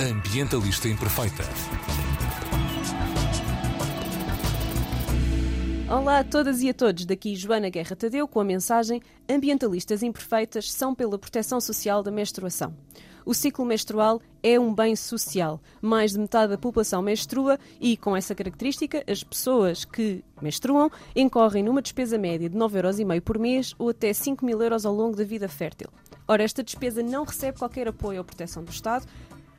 Ambientalista Imperfeita. Olá a todas e a todos, daqui Joana Guerra Tadeu com a mensagem Ambientalistas Imperfeitas são pela proteção social da menstruação. O ciclo menstrual é um bem social. Mais de metade da população menstrua e, com essa característica, as pessoas que menstruam incorrem numa despesa média de 9,5€ por mês ou até 5 mil euros ao longo da vida fértil. Ora, esta despesa não recebe qualquer apoio ou proteção do Estado,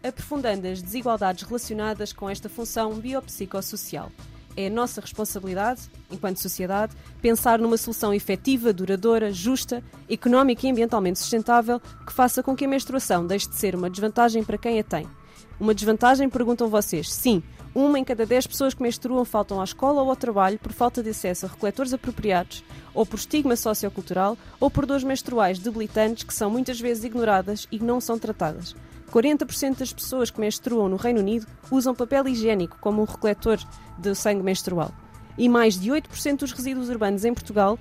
aprofundando as desigualdades relacionadas com esta função biopsicossocial. É nossa responsabilidade, enquanto sociedade, pensar numa solução efetiva, duradoura, justa, económica e ambientalmente sustentável que faça com que a menstruação deixe de ser uma desvantagem para quem a tem. Uma desvantagem, perguntam vocês? Sim, uma em cada dez pessoas que menstruam faltam à escola ou ao trabalho por falta de acesso a recoletores apropriados, ou por estigma sociocultural, ou por dores menstruais debilitantes que são muitas vezes ignoradas e não são tratadas. 40% das pessoas que menstruam no Reino Unido usam papel higiênico como um recoletor de sangue menstrual. E mais de 8% dos resíduos urbanos em Portugal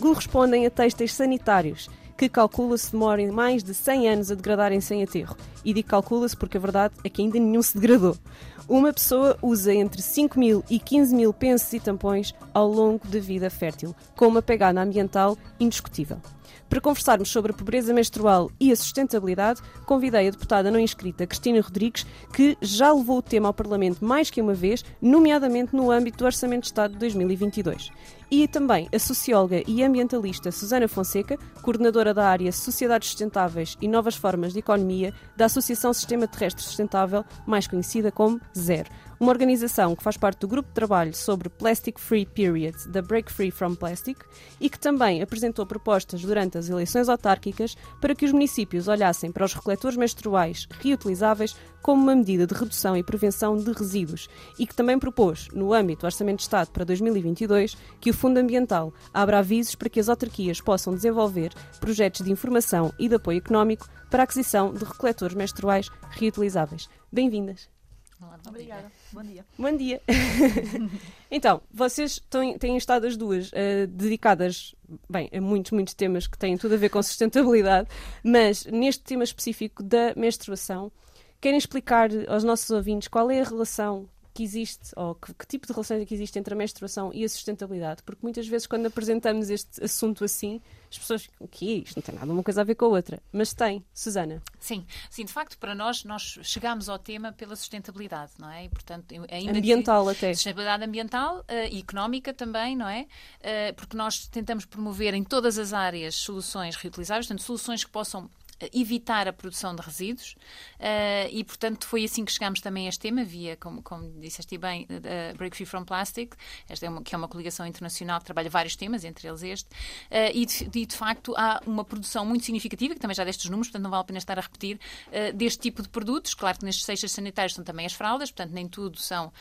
correspondem a têxteis sanitários, que calcula-se demorem mais de 100 anos a degradarem sem aterro. E digo calcula-se porque a verdade é que ainda nenhum se degradou. Uma pessoa usa entre 5 mil e 15 mil pensos e tampões ao longo da vida fértil, com uma pegada ambiental indiscutível. Para conversarmos sobre a pobreza menstrual e a sustentabilidade, convidei a deputada não inscrita Cristina Rodrigues, que já levou o tema ao Parlamento mais que uma vez, nomeadamente no âmbito do Orçamento de Estado de 2022. E também a socióloga e ambientalista Susana Fonseca, coordenadora da área Sociedades Sustentáveis e Novas Formas de Economia da Associação Sistema Terrestre Sustentável, mais conhecida como ZERO uma organização que faz parte do grupo de trabalho sobre Plastic Free Period da Break Free from Plastic e que também apresentou propostas durante as eleições autárquicas para que os municípios olhassem para os recoletores menstruais reutilizáveis como uma medida de redução e prevenção de resíduos e que também propôs, no âmbito do Orçamento de Estado para 2022, que o Fundo Ambiental abra avisos para que as autarquias possam desenvolver projetos de informação e de apoio económico para a aquisição de recoletores menstruais reutilizáveis. Bem-vindas! Obrigada. Bom dia. Bom dia. então, vocês têm, estado as duas uh, dedicadas, bem, a muitos, muitos temas que têm tudo a ver com sustentabilidade, mas neste tema específico da menstruação, querem explicar aos nossos ouvintes qual é a relação que existe, ou que, que, tipo de relação é que existe entre a menstruação e a sustentabilidade? Porque muitas vezes, quando apresentamos este assunto assim, as pessoas o que é isto? Não tem nada uma coisa a ver com a outra. Mas tem, Susana. Sim, sim, de facto, para nós, nós chegámos ao tema pela sustentabilidade, não é? E, portanto, ambiental até. Sustentabilidade ambiental uh, e económica também, não é? Uh, porque nós tentamos promover em todas as áreas soluções reutilizáveis, portanto, soluções que possam evitar a produção de resíduos uh, e, portanto, foi assim que chegámos também a este tema, via, como, como disseste bem, uh, Break Free from Plastic, esta é uma, que é uma coligação internacional que trabalha vários temas, entre eles este, uh, e, de, de, facto, há uma produção muito significativa, que também já destes números, portanto, não vale a pena estar a repetir, deste tipo de produtos. Claro que nestes cestas sanitários são também as fraldas, portanto, nem tudo são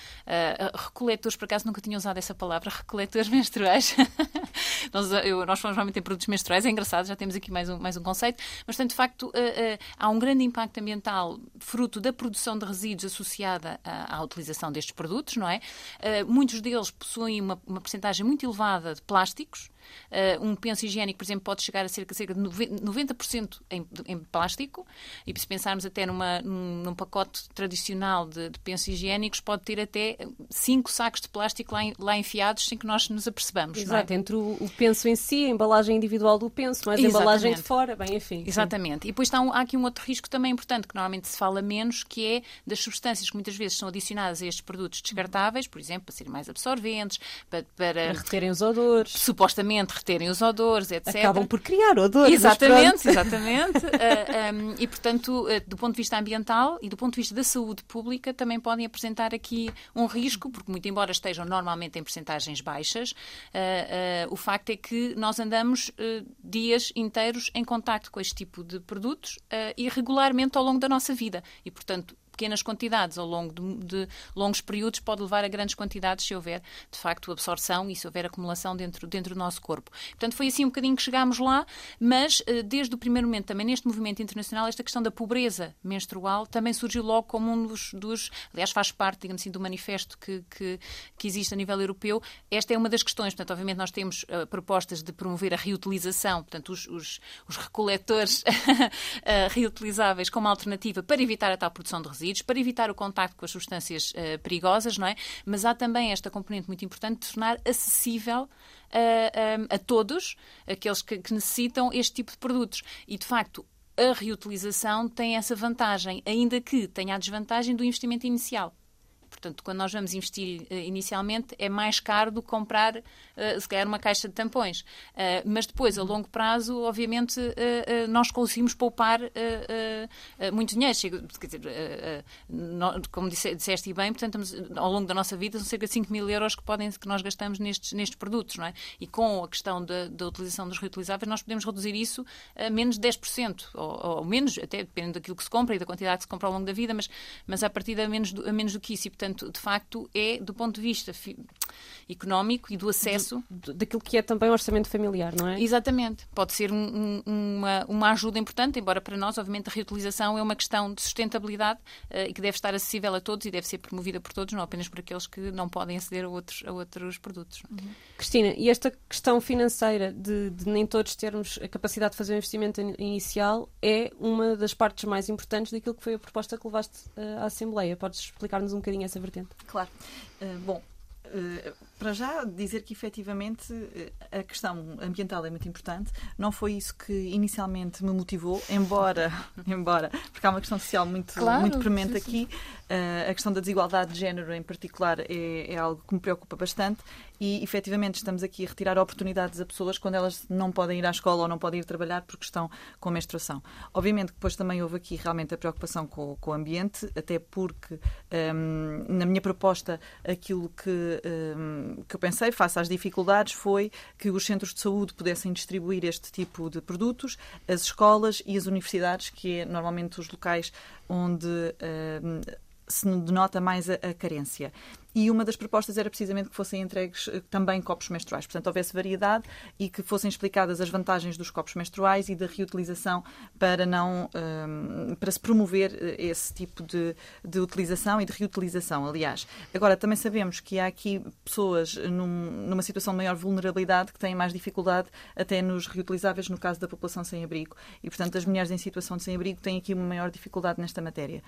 recoletores, por acaso nunca tinha usado essa palavra, recoletores menstruais. nós, eu, nós falamos realmente em produtos menstruais, é engraçado, já temos aqui mais um, mais um conceito, mas, portanto, de facto, uh, uh, há um grande impacto ambiental fruto da produção de resíduos associada à, utilização destes produtos, não é? Uh, muitos deles possuem uma, uma percentagem muito elevada de plásticos, Uh, um penso higiênico, por exemplo, pode chegar a cerca, cerca de 90% em, em plástico, e se pensarmos até numa, num, pacote tradicional de, de pensos higiênicos, pode ter até 5 sacos de plástico lá, lá enfiados sem que nós nos apercebamos. Exato, é? entre o, o, penso em si, a embalagem individual do penso, mas a embalagem de fora, bem, enfim. Exatamente. Sim. E depois um, há aqui um outro risco também importante, que normalmente se fala menos, que é das substâncias que muitas vezes são adicionadas a estes produtos descartáveis, por exemplo, para serem mais absorventes, para, para, para reterem os odores. Supostamente reterem os odores, etc. Acabam por criar odores. Exatamente, exatamente. uh, ah, um, e, portanto, uh, do ponto de vista ambiental e do ponto de vista da saúde pública, também podem apresentar aqui um risco, porque, muito embora estejam normalmente em percentagens baixas, uh, o facto é que nós andamos dias inteiros em contacto com este tipo de produtos e regularmente ao longo da nossa vida. E, portanto, pequenas quantidades ao longo de, de, longos períodos pode levar a grandes quantidades se houver, de facto, absorção e se houver acumulação dentro, dentro do nosso corpo. Portanto, foi assim um bocadinho que chegámos lá, mas eh, desde o primeiro momento, também neste movimento internacional, esta questão da pobreza menstrual também surgiu logo como um dos, dos aliás, faz parte, digamos assim, do manifesto que, que, que, existe a nível europeu. Esta é uma das questões, portanto, obviamente nós temos uh, propostas de promover a reutilização, portanto, os, os, os recoletores uh, reutilizáveis como alternativa para evitar a tal produção de resíduos resíduos, para evitar o contacto com as substâncias uh, perigosas, não é? Mas há também esta componente muito importante de tornar acessível a, a, a todos aqueles que, que necessitam este tipo de produtos. E, de facto, a reutilização tem essa vantagem, ainda que tenha a desvantagem do investimento inicial. Portanto, quando nós vamos investir uh, inicialmente, é mais caro do que comprar, uh, se calhar, uma caixa de tampões. Uh, mas depois, a longo prazo, obviamente, nós conseguimos poupar muito dinheiro. Quer dizer, como disse, disseste bem, portanto, ao longo da nossa vida, são cerca de 5 mil euros que, podem, que nós gastamos nestes, nestes produtos. Não é? E com a questão da, da utilização dos reutilizáveis, nós podemos reduzir isso a menos de 10%, ou, ou menos, até dependendo daquilo que se compra e da quantidade que se compra ao longo da vida, mas, mas a partir de menos, do, a menos do que isso. E, portanto, Portanto, de facto, é do ponto de vista económico e do acesso. Do, daquilo que é também o orçamento familiar, não é? Exatamente. Pode ser um, um, uma, uma ajuda importante, embora para nós, obviamente, a reutilização é uma questão de sustentabilidade uh, e que deve estar acessível a todos e deve ser promovida por todos, não apenas por aqueles que não podem aceder a outros, a outros produtos. Uhum. Cristina, e esta questão financeira de, de, nem todos termos a capacidade de fazer um investimento inicial é uma das partes mais importantes daquilo que foi a proposta que levaste uh, à Assembleia. Podes explicar-nos um bocadinho essa vertente? Claro. Uh, bom, Uh, para já dizer que efetivamente a questão ambiental é muito importante. Não foi isso que inicialmente me motivou, embora, embora porque há uma questão social muito, claro, muito premente aqui. Uh, a questão da desigualdade de género, em particular, é, é, algo que me preocupa bastante e, efetivamente, estamos aqui a retirar oportunidades a pessoas quando elas não podem ir à escola ou não podem ir trabalhar porque estão com menstruação. Obviamente que depois também houve aqui realmente a preocupação com, com o ambiente, até porque, um, na minha proposta, aquilo que, um, que eu pensei, face às dificuldades, foi que os centros de saúde pudessem distribuir este tipo de produtos, as escolas e as universidades, que é normalmente os locais onde um, se denota mais a, a, carência. E uma das propostas era precisamente que fossem entregues eh, também copos menstruais, portanto houvesse variedade e que fossem explicadas as vantagens dos copos menstruais e da reutilização para não um, ehm, para se promover eh, esse tipo de, de utilização e de reutilização, aliás. Agora também sabemos que há aqui pessoas num, numa situação de maior vulnerabilidade que têm mais dificuldade até nos reutilizáveis no caso da população sem abrigo e portanto as mulheres em situação de sem abrigo têm aqui uma maior dificuldade nesta matéria.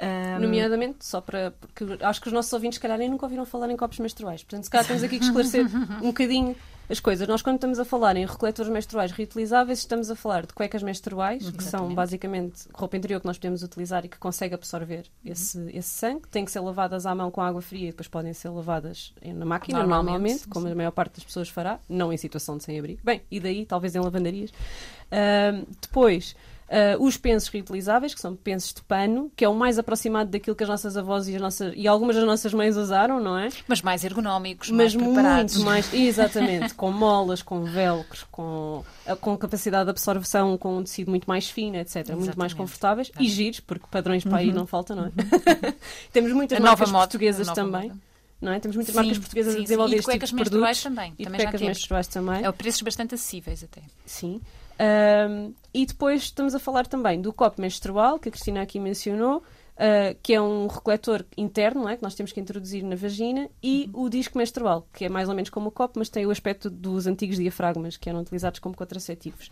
Um... Nomeadamente, só para. Porque acho que os nossos ouvintes, se calhar, nem nunca ouviram falar em copos menstruais. Portanto, se calhar temos aqui que esclarecer um bocadinho as coisas. Nós, quando estamos a falar em recoletores menstruais reutilizáveis, estamos a falar de cuecas menstruais, Exatamente. que são basicamente roupa interior que nós podemos utilizar e que consegue absorver uhum. esse, esse sangue. Têm que ser lavadas à mão com água fria e depois podem ser lavadas na máquina, normalmente, normalmente como a maior parte das pessoas fará, não em situação de sem-abrigo. Bem, e daí, talvez em lavandarias. Uh, depois. Uh, os pensos reutilizáveis, que são pensos de pano, que é o mais aproximado daquilo que as nossas avós e, as nossas, e algumas das nossas mães usaram, não é? Mas mais ergonómicos, Mas mais preparados. muito mais, exatamente, com molas, com velcros, com, ah, com capacidade de absorção, com um tecido muito mais fino, etc. Exatamente. Muito mais confortáveis e giros, porque padrões para aí uhum. não falta, não é? Uhum. Temos muitas a marcas portuguesas também. Moda. Não é? Temos muitas sim, marcas portuguesas sim, a desenvolver este tipo de produtos. Também. E também cuecas menstruais também. É, preços bastante acessíveis até. Sim. Um, e depois estamos a falar também do copo menstrual, que a Cristina aqui mencionou, uh, que é um recoletor interno, é? que nós temos que introduzir na vagina, e uhum. o disco menstrual, que é mais ou menos como o copo, mas tem o aspecto dos antigos diafragmas, que eram utilizados como contraceptivos.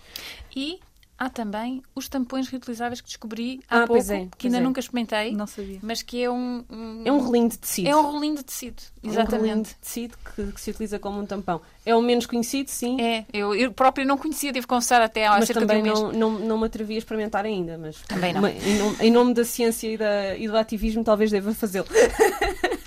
E Há também os tampões reutilizáveis que descobri há ah, pouco, é, que ainda é. nunca experimentei. Não sabia. Mas que é um, um, É um rolinho de tecido. É um rolinho de tecido, exatamente. É um rolinho de tecido que, que, se utiliza como um tampão. É o menos conhecido, sim. É, eu, eu próprio não conhecia, devo confessar até há mas cerca também de um não, não, não me atrevi a experimentar ainda, mas... Também não. Uma, em, nome, em, nome, da ciência e, da, e do ativismo talvez deva fazê-lo.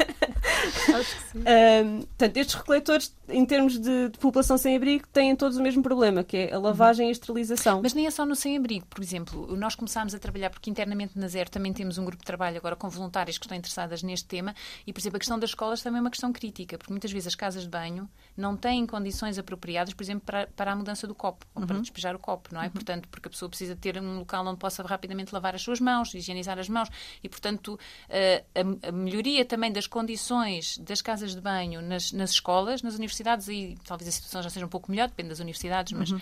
Acho que sim. Um, portanto, estes recoletores, em termos de, de, população sem abrigo, têm todos o mesmo problema, que é a lavagem uhum. e a esterilização. Mas nem é só no sem abrigo, por exemplo. Nós começámos a trabalhar, porque internamente na Zero também temos um grupo de trabalho agora com voluntários que estão interessadas neste tema, e, por exemplo, a questão das escolas também é uma questão crítica, porque muitas vezes as casas de banho não têm condições apropriadas, por exemplo, para, para a mudança do copo, ou para uhum. despejar o copo, não é? Uhum. Portanto, porque a pessoa precisa ter um local onde possa rapidamente lavar as suas mãos, higienizar as mãos, e, portanto, a, a melhoria também das condições das casas de banho nas, nas escolas, nas universidades, universidades, e talvez a situação já seja um pouco melhor, depende das universidades, mas uhum.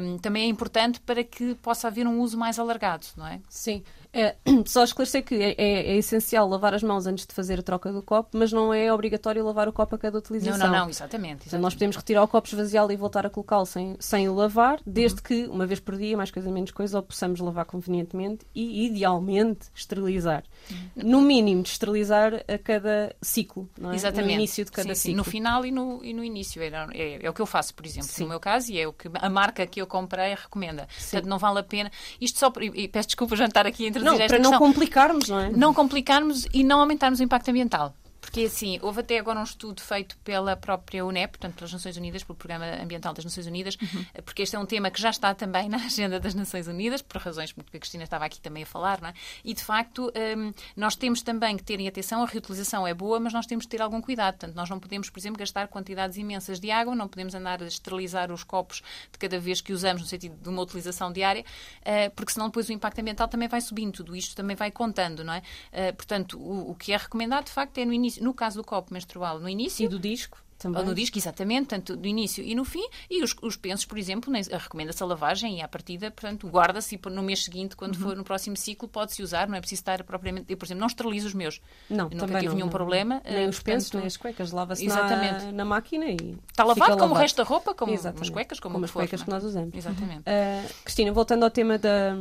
um, também é importante para que possa haver um uso mais alargado, não é? Sim. É, só esclarecer que é, é, é, essencial lavar as mãos antes de fazer a troca do copo, mas não é obrigatório lavar o copo a cada utilização. Não, não, não, exatamente. exatamente. nós podemos retirar o copo, esvaziá-lo e voltar a colocá-lo sem, sem o lavar, desde uhum. que, uma vez por dia, mais coisa menos coisa, o possamos lavar convenientemente e, idealmente, esterilizar. Uhum. No mínimo, esterilizar a cada ciclo, não é? Exatamente. No início de cada sim, ciclo. Sim, no final e no, e no início. É, é, é, o que eu faço, por exemplo, sim. no meu caso, e é o que a marca que eu comprei recomenda. Sim. Portanto, não vale a pena. Isto só. E, e peço desculpa já estar aqui a não, esta para questão. não complicarmos, não é? Não complicarmos e não aumentarmos o impacto ambiental. Porque, assim, houve até agora um estudo feito pela própria UNEP, portanto, pelas Nações Unidas, pelo Programa Ambiental das Nações Unidas, uhum. porque este é um tema que já está também na agenda das Nações Unidas, por razões que a Cristina estava aqui também a falar, não é? E, de facto, um, nós temos também que ter em atenção, a reutilização é boa, mas nós temos que ter algum cuidado. Portanto, nós não podemos, por exemplo, gastar quantidades imensas de água, não podemos andar a esterilizar os copos de cada vez que usamos, no sentido de uma utilização diária, uh, porque senão depois o impacto ambiental também vai subindo, tudo isto também vai contando, não é? Uh, portanto, o, o que é recomendado, de facto, é no início, no caso do copo, menstrual no início. E do disco? Também. Ou no disco, exatamente, tanto do início e no fim. E os, os pensos, por exemplo, recomenda-se a lavagem e à partida, portanto, guarda-se e no mês seguinte, quando uhum. for no próximo ciclo, pode-se usar, não é preciso estar propriamente. Eu, por exemplo, não esterilizo os meus. Não, eu nunca tive nenhum não. problema. Nem uh, os pensos, nem as cuecas, lava-se na, na máquina e. Está lavado como o resto da roupa, como exatamente. as cuecas, como, como as cuecas for, que nós usamos. Exatamente. Uh, Cristina, voltando ao tema da,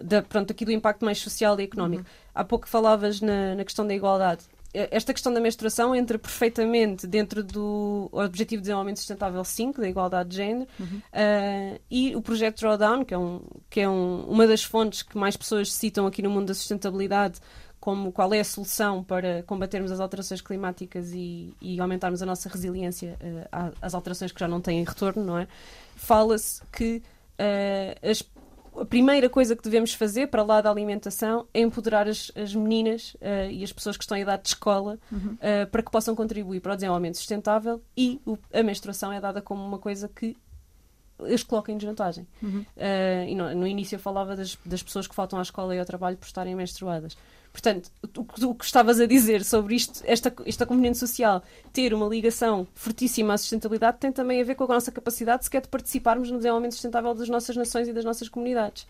da, pronto, aqui do impacto mais social e económico. Uhum. Há pouco falavas na, na questão da igualdade esta questão da menstruação entra perfeitamente dentro do Objetivo de Desenvolvimento Sustentável 5, da igualdade de género, uhum. uh, e o projeto Drawdown, que é, um, que é um, uma das fontes que mais pessoas citam aqui no mundo da sustentabilidade, como qual é a solução para combatermos as alterações climáticas e, e aumentarmos a nossa resiliência uh, às alterações que já não têm retorno, não é? Fala-se que uh, as a primeira coisa que devemos fazer para lá da alimentação é empoderar as, as meninas uh, e as pessoas que estão em idade de escola uhum. uh, para que possam contribuir para o desenvolvimento sustentável e o, a menstruação é dada como uma coisa que as coloca em desvantagem. Uhum. Uh, no, no, início eu falava das, das pessoas que faltam à escola e ao trabalho por estarem menstruadas. Portanto, o, que estavas a dizer sobre isto, esta, esta componente social ter uma ligação fortíssima à sustentabilidade tem também a ver com a nossa capacidade sequer de participarmos no desenvolvimento sustentável das nossas nações e das nossas comunidades.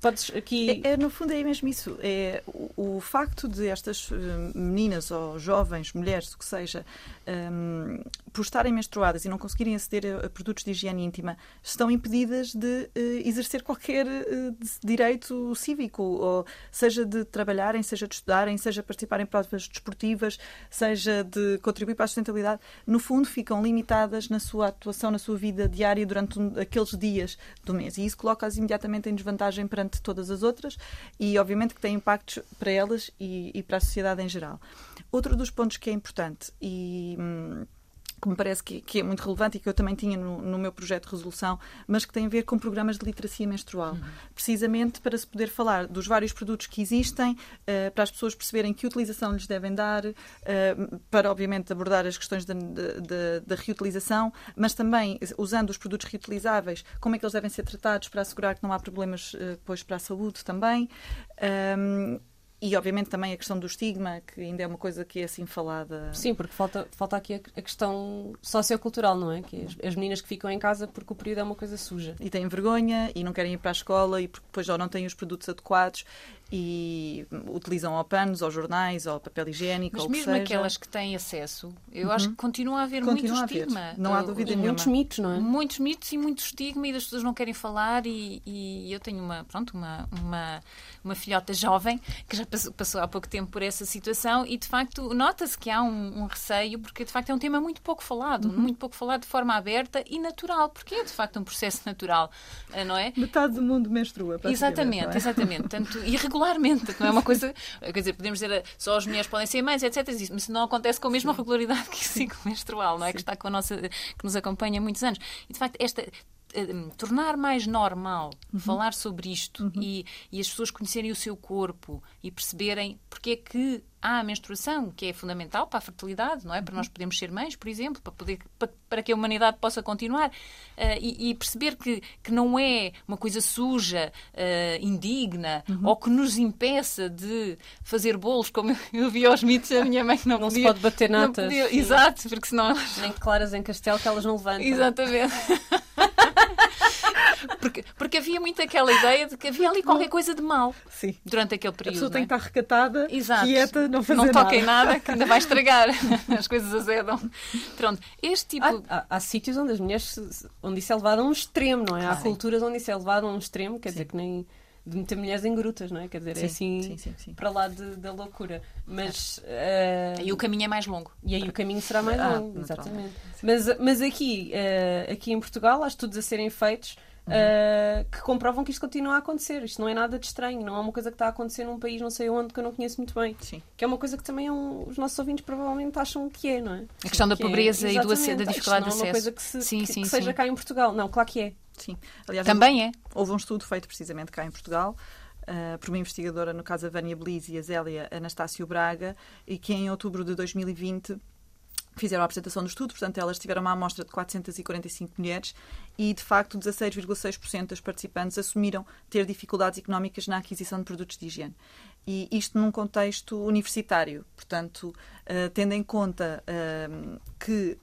Podes aqui. É, é, no fundo, é mesmo isso. É o, o facto de estas uh, meninas ou jovens, mulheres, o que seja, um, por estarem menstruadas e não conseguirem aceder a, produtos de higiene íntima, estão impedidas de uh, exercer qualquer uh, direito cívico, ou seja de trabalharem, seja de estudarem, seja participarem em provas desportivas, seja de contribuir para a sustentabilidade. No fundo, ficam limitadas na sua atuação, na sua vida diária durante um, aqueles dias do mês. E isso coloca-as imediatamente em desvantagem perante todas as outras e, obviamente, que tem impactos para elas e, e para a sociedade em geral. Outro dos pontos que é importante e. Hum, que me parece que, que, é muito relevante e que eu também tinha no, no, meu projeto de resolução, mas que tem a ver com programas de literacia menstrual. Uhum. Precisamente para se poder falar dos vários produtos que existem, uh, para as pessoas perceberem que utilização lhes devem dar, uh, para, obviamente, abordar as questões da, da, reutilização, mas também, usando os produtos reutilizáveis, como é que eles devem ser tratados para assegurar que não há problemas uh, depois para a saúde também. Um, e, obviamente, também a questão do estigma, que ainda é uma coisa que é assim falada. Sim, porque falta, falta aqui a, a questão sociocultural, não é? Que as, as, meninas que ficam em casa porque o período é uma coisa suja. E têm vergonha e não querem ir para a escola e porque depois já não têm os produtos adequados e utilizam ou panos, ou jornais, ou papel higiênico, Mas mesmo que aquelas que têm acesso, eu uhum. acho que continua a haver continua muito estigma. Não há dúvida e nenhuma. Muitos mitos, não é? Muitos mitos e muito estigma e as pessoas não querem falar e, e eu tenho uma, pronto, uma, uma, uma filhota jovem que já passou, passou, há pouco tempo por essa situação e de facto nota-se que há um, um, receio porque de facto é um tema muito pouco falado, uhum. muito pouco falado de forma aberta e natural, porque é de facto um processo natural, eh, não é? Metade do mundo menstrua. Exatamente, é? exatamente. Tanto irregular regularmente, não é uma coisa. Quer dizer, podemos dizer só as mulheres podem ser mães, etc. Mas isso não acontece com a mesma regularidade que o ciclo menstrual, não é? Que está com a nossa. que nos acompanha há muitos anos. E de facto, esta uh, tornar mais normal uhum. falar sobre isto uhum. e, e as pessoas conhecerem o seu corpo e perceberem porque é que há a menstruação, que é fundamental para a fertilidade, não é? Para nós uhum. podermos ser mães, por exemplo, para, poder, para, para que a humanidade possa continuar. Uh, e, e, perceber que, que não é uma coisa suja, uh, indigna, uhum. ou que nos impeça de fazer bolos, como eu vi aos mitos a minha mãe que não, não podia. se pode bater natas. Podia, exato, porque senão... Nem claras em castelo que elas não levantam. Exatamente. porque, porque havia muito aquela ideia de que havia ali qualquer coisa de mal Sim. durante aquele período. A pessoa tem é? que estar recatada, Exato. quieta, não fazer nada. Não toquem nada, que ainda vai estragar. As coisas azedam. Pronto, este tipo... Há, há, há sítios onde as mulheres, onde isso é levado a um extremo, não é? Há culturas onde isso é levado a um extremo, quer Sim. dizer, que nem de meter mulheres em grutas, não é? Quer dizer, é sim, é assim sim, sim, para lá de, da loucura. Mas. Uh... E o caminho é mais longo. E aí o caminho será mais ah, longo, exatamente. Mas, mas aqui, uh, aqui em Portugal há estudos a serem feitos uh, que comprovam que isto continua a acontecer. Isto não é nada de estranho, não é uma coisa que está a acontecer num país não sei onde que eu não conheço muito bem. Sim. Que é uma coisa que também é um, os nossos ouvintes provavelmente acham que é, não é? A questão da que é pobreza é, e do, da dificuldade de acesso. não é uma coisa que, se, sim, que, sim, que seja cá em Portugal. Não, claro que é. Sim. Aliás, também houve, é. Houve um estudo feito precisamente cá em Portugal. Uh, por uma investigadora, no caso a Vânia Belize e a Zélia Anastácio Braga, e que em outubro de 2020 fizeram a apresentação do estudo, portanto, elas tiveram uma amostra de 445 mulheres e, de facto, 16,6% das participantes assumiram ter dificuldades económicas na aquisição de produtos de higiene e isto num contexto universitário. Portanto, uh, tendo em conta uh, que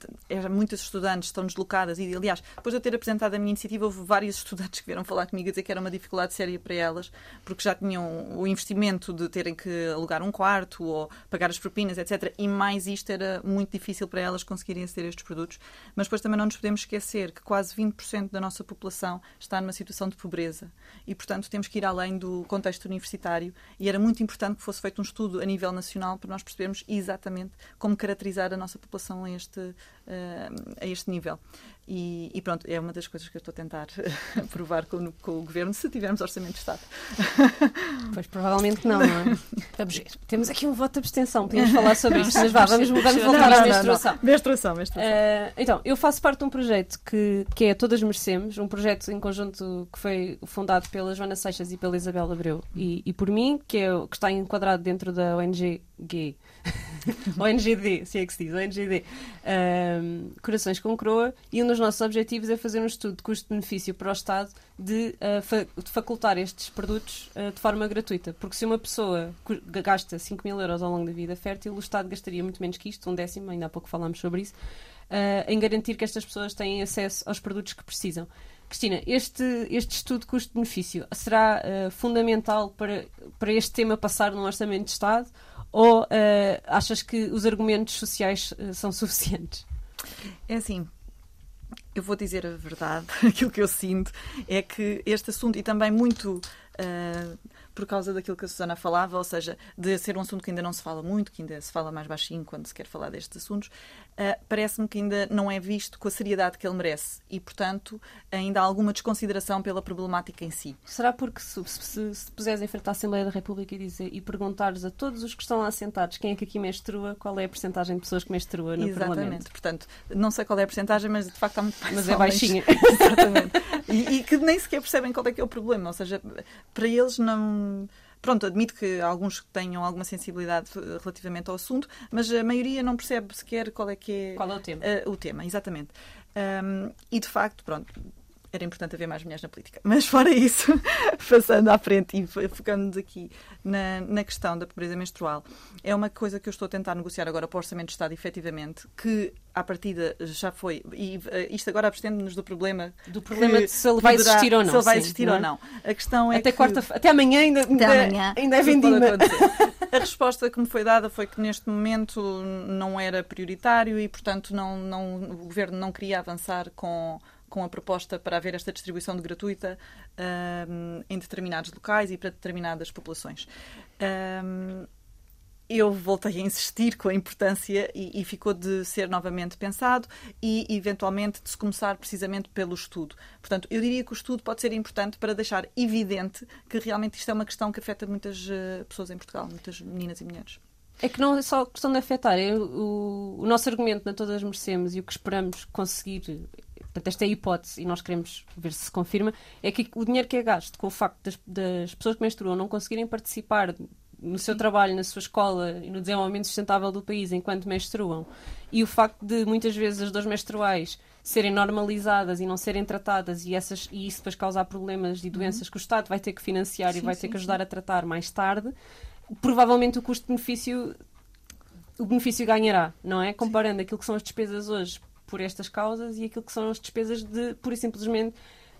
muitas estudantes estão deslocadas, e aliás, depois de eu ter apresentado a minha iniciativa, houve vários estudantes que vieram falar comigo a dizer que era uma dificuldade séria para elas, porque já tinham o investimento de terem que alugar um quarto ou pagar as propinas, etc. E mais isto era muito difícil para elas conseguirem aceder a estes produtos. Mas depois também não nos podemos esquecer que quase 20% da nossa população está numa situação de pobreza e, portanto, temos que ir além do contexto universitário e era muito muito importante que fosse feito um estudo a nível nacional para nós percebermos exatamente como caracterizar a nossa população a este, uh, a este nível. E, e, pronto, é uma das coisas que eu estou a tentar provar com, com, o Governo, se tivermos Orçamento de Estado. Pois provavelmente não, não é? Vamos ver. Temos aqui um voto de abstenção, podemos falar sobre isto, mas vá, vamos, vamos voltar à menstruação. Menstruação, menstruação. Uh, então, eu faço parte de um projeto que, que é Todas Merecemos, um projeto em conjunto que foi fundado pela Joana Seixas e pela Isabel Abreu e, e por mim, que, é, que está enquadrado dentro da ONG Gay. ONGD, se é que se diz, ONGD, um, Corações com Croa, e um dos nossos objetivos é fazer um estudo de custo-benefício para o Estado de, uh, fa de facultar estes produtos uh, de forma gratuita. Porque se uma pessoa gasta 5 mil euros ao longo da vida fértil, o Estado gastaria muito menos que isto, um décimo, ainda há pouco falámos sobre isso, uh, em garantir que estas pessoas têm acesso aos produtos que precisam. Cristina, este, este estudo custo-benefício será fundamental para, para este tema passar no Orçamento de Estado ou uh, achas que os argumentos sociais uh, são suficientes? É assim, eu vou dizer a verdade, aquilo que eu sinto é que este assunto, e também muito uh, por causa daquilo que a Susana falava, ou seja, de ser um assunto que ainda não se fala muito, que ainda se fala mais baixinho quando se quer falar destes assuntos, uh, parece-me que ainda não é visto com a seriedade que ele merece e, portanto, ainda há alguma desconsideração pela problemática em si. Será porque se, se, se puseres em frente à Assembleia da República e, dizer, e perguntares a todos os que estão lá sentados quem é que aqui menstrua, qual é a porcentagem de pessoas que menstrua no Exatamente. Parlamento? Portanto, não sei qual é a porcentagem, mas de facto há muito mais Mas é baixinha. Exatamente. E, e que nem sequer percebem qual é que é o problema, ou seja, para eles não Pronto, admito que alguns tenham alguma sensibilidade eh, relativamente ao assunto, mas a maioria não percebe sequer qual é que é, qual é o tema. Uh, o tema, exatamente. Um, e de facto, pronto, era importante haver mais mulheres na política. Mas fora isso, passando à frente e focando-nos aqui na, na questão da pobreza menstrual, é uma coisa que eu estou a tentar negociar agora para o Orçamento de Estado, efetivamente, que à partida já foi. E uh, isto agora abstendo-nos do problema. Do problema de se ele vai poderá, existir ou não. Se ele vai sim, existir não é? ou não. A questão é até que. Quarta, até amanhã ainda, até amanhã, ainda é vendida. A resposta que me foi dada foi que neste momento não era prioritário e, portanto, não, não, o governo não queria avançar com com a proposta para haver esta distribuição de gratuita um, em determinados locais e para determinadas populações. Um, eu voltei a insistir com a importância e, e, ficou de ser novamente pensado e, eventualmente, de se começar precisamente pelo estudo. Portanto, eu diria que o estudo pode ser importante para deixar evidente que realmente isto é uma questão que afeta muitas uh, pessoas em Portugal, muitas meninas e mulheres. É que não é só questão de afetar. É o, o, nosso argumento na Todas Merecemos e o que esperamos conseguir portanto, esta é a hipótese e nós queremos ver se se confirma, é que o dinheiro que é gasto com o facto das, das pessoas que menstruam não conseguirem participar no seu trabalho, na sua escola e no desenvolvimento sustentável do país enquanto menstruam, e o facto de muitas vezes as dores menstruais serem normalizadas e não serem tratadas e, essas, e isso depois causar problemas e doenças que o Estado vai ter que financiar Sim, e vai ter sim, que ajudar a tratar mais tarde, provavelmente o custo-benefício o benefício ganhará, não é? Comparando aquilo que são as despesas hoje por estas causas e aquilo que são as despesas de, pura e simplesmente,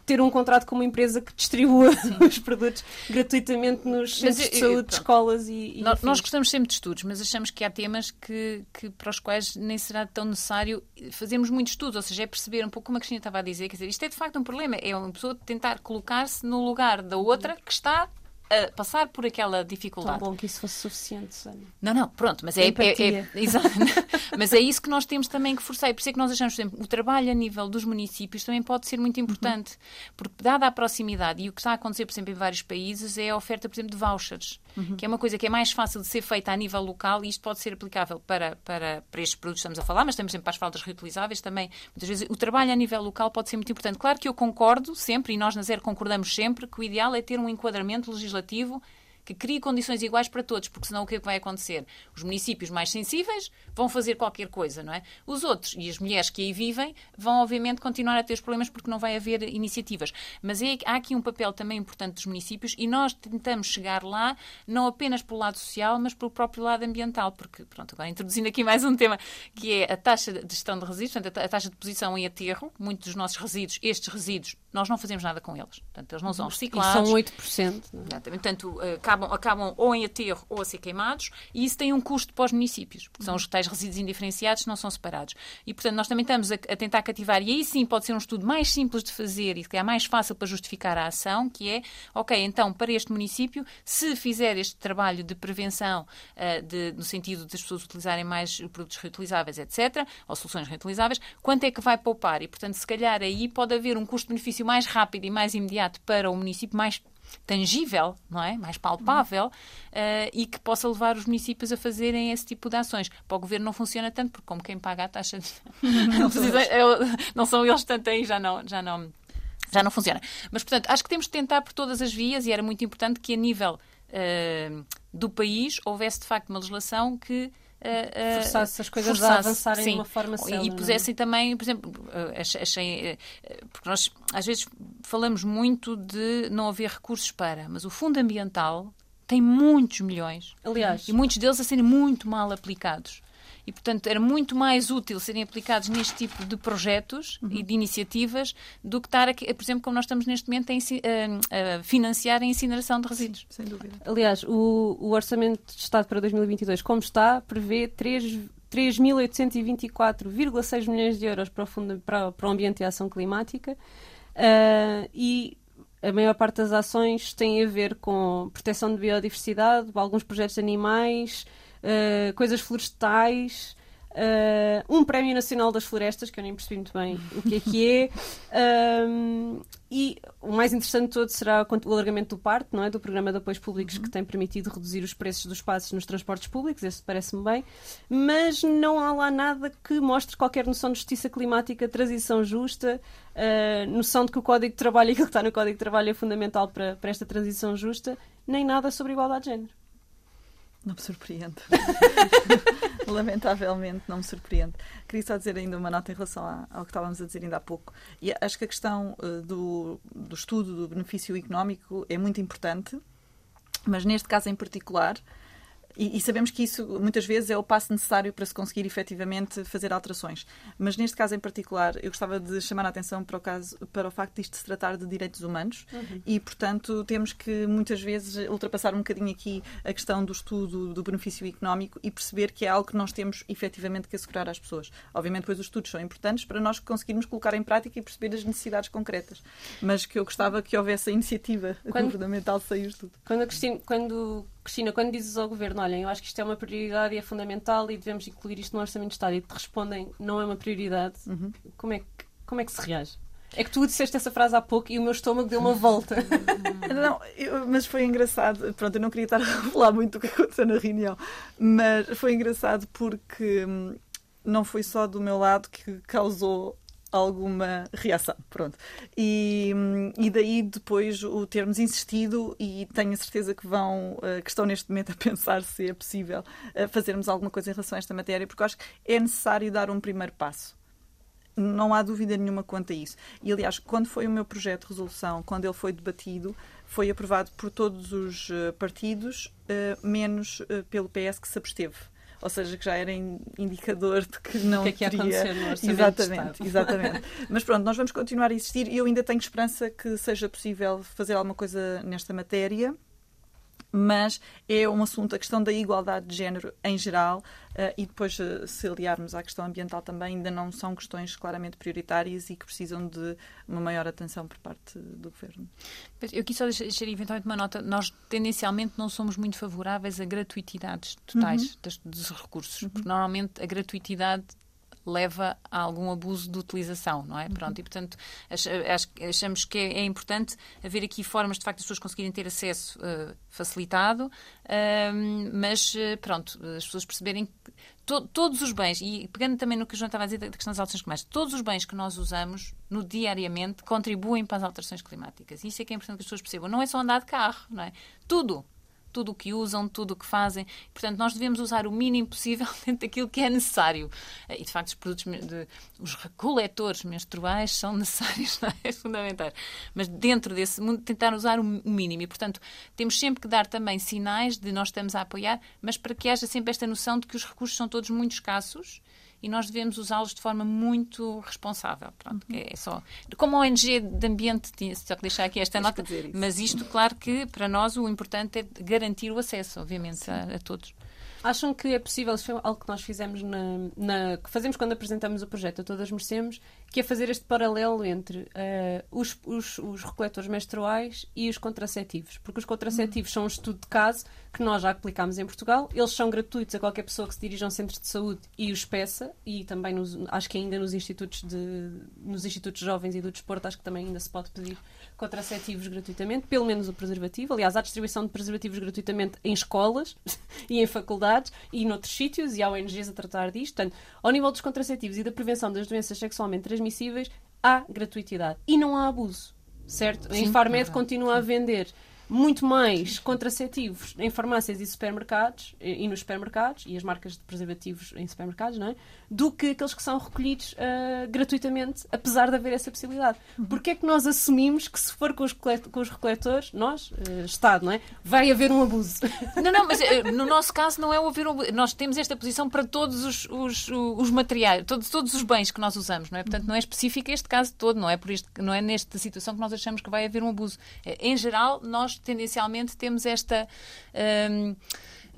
ter um contrato com uma empresa que distribua os produtos gratuitamente nos Mas centros de saúde, pronto. escolas e, e Nós, nós gostamos sempre de estudos, mas achamos que há temas que, que para os quais nem será tão necessário fazermos muitos estudos, ou seja, é perceber um pouco como a Cristina estava a dizer, quer dizer, isto é de facto um problema, é uma pessoa tentar colocar-se no lugar da outra que está a passar por aquela Tão dificuldade. bom que isso fosse suficiente. Não, não, pronto, mas é, é, é, mas é isso que nós temos também que forçar. E por isso é que nós achamos, por exemplo, o trabalho a nível dos municípios também pode ser muito importante. Porque, dada a proximidade, e o que está a acontecer, por exemplo, em vários países, é a oferta, por exemplo, de vouchers, que é uma coisa que é mais fácil de ser feita a nível local e isto pode ser aplicável para, para, para estes produtos que estamos a falar, mas também, por exemplo, para as fraldas reutilizáveis também. Muitas vezes o trabalho a nível local pode ser muito importante. Claro que eu concordo sempre, e nós na Zero concordamos sempre, que o ideal é ter um enquadramento legislativo legislativo que crie condições iguais para todos, porque senão o que é que vai acontecer? Os municípios mais sensíveis vão fazer qualquer coisa, não é? Os outros e as mulheres que aí vivem vão, obviamente, continuar a ter os problemas porque não vai haver iniciativas. Mas é, há aqui um papel também importante dos municípios e nós tentamos chegar lá não apenas pelo lado social, mas pelo próprio lado ambiental, porque, pronto, agora introduzindo aqui mais um tema, que é a taxa de gestão de resíduos, portanto, a taxa de posição em aterro, muitos dos nossos resíduos, estes resíduos, nós não fazemos nada com eles. Portanto, eles não são E reciclados. são 8%. não é? Exatamente. Portanto, eh, acabam, acabam ou em aterro ou a ser queimados e isso tem um custo para os municípios, porque são os tais resíduos indiferenciados que não são separados. E, portanto, nós também estamos a, a tentar cativar, e aí sim pode ser um estudo mais simples de fazer e que é mais fácil para justificar a ação, que é, ok, então, para este município, se fizer este trabalho de prevenção, eh, de- no sentido das pessoas utilizarem mais produtos reutilizáveis, etc., ou soluções reutilizáveis, quanto é que vai poupar? E, portanto, se calhar aí pode haver um custo-benefício mais rápido e mais imediato para o município, mais tangível, não é? Mais palpável eh, e que possa levar os municípios a fazerem esse tipo de ações. Para o governo não funciona tanto, porque como quem paga a taxa de... não, precisa- eu- não são eles tanto aí, já não, já não, já não funciona. Mas, portanto, acho que temos de tentar por todas as vias e era muito importante que a nível eh, do país houvesse de facto uma legislação que eh, Forçasse as coisas a forçasse, avançarem de sim. uma forma célere, E não é? pusessem também, por exemplo, eh, achei, porque nós às vezes falamos muito de não haver recursos para, mas o Fundo Ambiental tem muitos milhões Aliás, e muitos deles a serem muito mal aplicados. E, portanto, era muito mais útil serem aplicados neste tipo de projetos Uhum. e de iniciativas do que estar, aqui, por exemplo, como nós estamos neste momento a, a- a financiar a incineração de resíduos. Sem dúvida. Aliás, o, o Orçamento de Estado para 2022, como está, prevê 3 3.824,6 milhões de euros para o, fundo, para, para o Ambiente e a Ação Climática ah, e a maior parte das ações tem a ver com proteção de biodiversidade, alguns projetos de animais, ah, coisas florestais, ah, um Prémio Nacional das Florestas, que eu nem percebi muito bem o que é que é, ahm, e o mais interessante de todo será o alargamento do PART, não é? do Programa de Apoios Públicos, que tem permitido reduzir os preços dos passos nos transportes públicos, esse parece-me bem, mas não há lá nada que mostre qualquer noção de justiça climática, transição justa, ah, noção de que o Código de Trabalho e aquilo que está no Código de Trabalho é fundamental para, para esta transição justa, nem nada sobre igualdade de género. Não me surpreende. Lamentavelmente, não me surpreende. Queria só dizer ainda uma nota em relação ao que estávamos a dizer ainda há pouco. E acho que a questão eh, do, do estudo do benefício económico é muito importante, mas neste caso em particular. E, e sabemos que isso muitas vezes é o passo necessário para se conseguir efetivamente fazer alterações. Mas neste caso em particular, eu gostava de chamar a atenção para o, caso, para o facto de isto se tratar de direitos humanos e, portanto, temos que muitas vezes ultrapassar um bocadinho aqui a questão do estudo do benefício económico e perceber que é algo que nós temos efetivamente que assegurar às pessoas. Obviamente, depois os estudos são importantes para nós conseguirmos colocar em prática e perceber as necessidades concretas. Mas que eu gostava que houvesse a iniciativa Quando- governamental de sair o estudo. Quando Cristina, quando, Cristina, quando dizes ao Governo, olhem, eu acho que isto é uma prioridade e é fundamental e devemos incluir isto no Orçamento de Estado e te respondem, não é uma prioridade, como, é que, como é que se reage? É que tu disseste essa frase há pouco e o meu estômago deu uma volta. Não, eu- mas foi engraçado. Pronto, eu não queria estar a falar muito do que aconteceu na reunião, mas foi engraçado porque hum, não foi só do meu lado que causou alguma reação. Pronto. E, e daí depois o termos insistido e tenho a certeza que vão, eh, que estão neste momento a pensar se é possível eh, fazermos alguma coisa em relação a esta matéria, porque acho que é necessário dar um primeiro passo. Não há dúvida nenhuma quanto a isso. E, aliás, quando foi o meu projeto de resolução, quando ele foi debatido, foi aprovado por todos os eh, partidos, menos pelo PS que se absteve ou seja, que já era indicador de que não que é que ia teria... acontecer no orçamento exatamente, exatamente. Mas pronto, nós vamos continuar a existir e eu ainda tenho esperança que seja possível fazer alguma coisa nesta matéria mas é um assunto, a questão da igualdade de género em geral, uh, e depois, uh, se aliarmos à questão ambiental também, ainda não são questões claramente prioritárias e que precisam de uma maior atenção por parte do Governo. Eu quis só deixar eventualmente uma nota. Nós, tendencialmente, não somos muito favoráveis a gratuitidades totais uhum. dos, dos, recursos, uhum. porque normalmente a gratuitidade leva a algum abuso de utilização, não é? Uhum. Pronto, e portanto achamos que é, é, importante haver aqui formas de facto as pessoas conseguirem ter acesso uh, facilitado, uh, mas uh, pronto, as pessoas perceberem que to, todos os bens, e pegando também no que o João estava a dizer da questão das alterações climáticas, todos os bens que nós usamos no diariamente contribuem para as alterações climáticas. Isso é que é importante que as pessoas percebam. Não é só andar de carro, não é? Tudo tudo o que usam, tudo o que fazem. Portanto, nós devemos usar o mínimo possível dentro daquilo que é necessário. E, de facto, os produtos, de, os coletores menstruais são necessários, não é? é fundamental. Mas dentro desse mundo, tentar usar o mínimo. E, portanto, temos sempre que dar também sinais de nós estamos a apoiar, mas para que haja sempre esta noção de que os recursos são todos muito escassos e nós devemos usá-los de forma muito responsável. Pronto, uhum. é só. Como a ONG de ambiente, só que deixar aqui esta nota, mas isto, claro que para nós o importante é garantir o acesso, obviamente, a, a todos. Acham que é possível, isso foi algo que nós fizemos na, na, que fazemos quando apresentamos o projeto a Todas Merecemos, que é fazer este paralelo entre uh, os, os, os, recoletores menstruais e os contraceptivos. Porque os contraceptivos são um estudo de caso que nós já aplicámos em Portugal. Eles são gratuitos a qualquer pessoa que se dirija a um centro de saúde e os peça, e também nos, acho que ainda nos institutos, de, nos institutos jovens e do desporto, acho que também ainda se pode pedir contraceptivos gratuitamente, pelo menos o preservativo. Aliás, há distribuição de preservativos gratuitamente em escolas e em faculdades e noutros sítios, e há ONGs a tratar disto. Portanto, ao nível dos contraceptivos e da prevenção das doenças sexualmente transmissíveis, há gratuitidade e não há abuso. Certo? Sim, a Infarmed continua a vender muito mais contraceptivos em farmácias e supermercados e, nos supermercados e as marcas de preservativos em supermercados, não é? Do que aqueles que são recolhidos uh, gratuitamente, apesar de haver essa possibilidade. Uhum. Porque é que nós assumimos que se for com os, com os recoletores, nós, uh, Estado, não é? Vai haver um abuso. Não, não, mas uh, no nosso caso não é haver um abuso. Nós temos esta posição para todos os, os, os materiais, todos, todos os bens que nós usamos, não é? Portanto, não é específico este caso todo, não é, por este, não é nesta situação que nós achamos que vai haver um abuso. Em geral, nós tendencialmente temos esta. Um,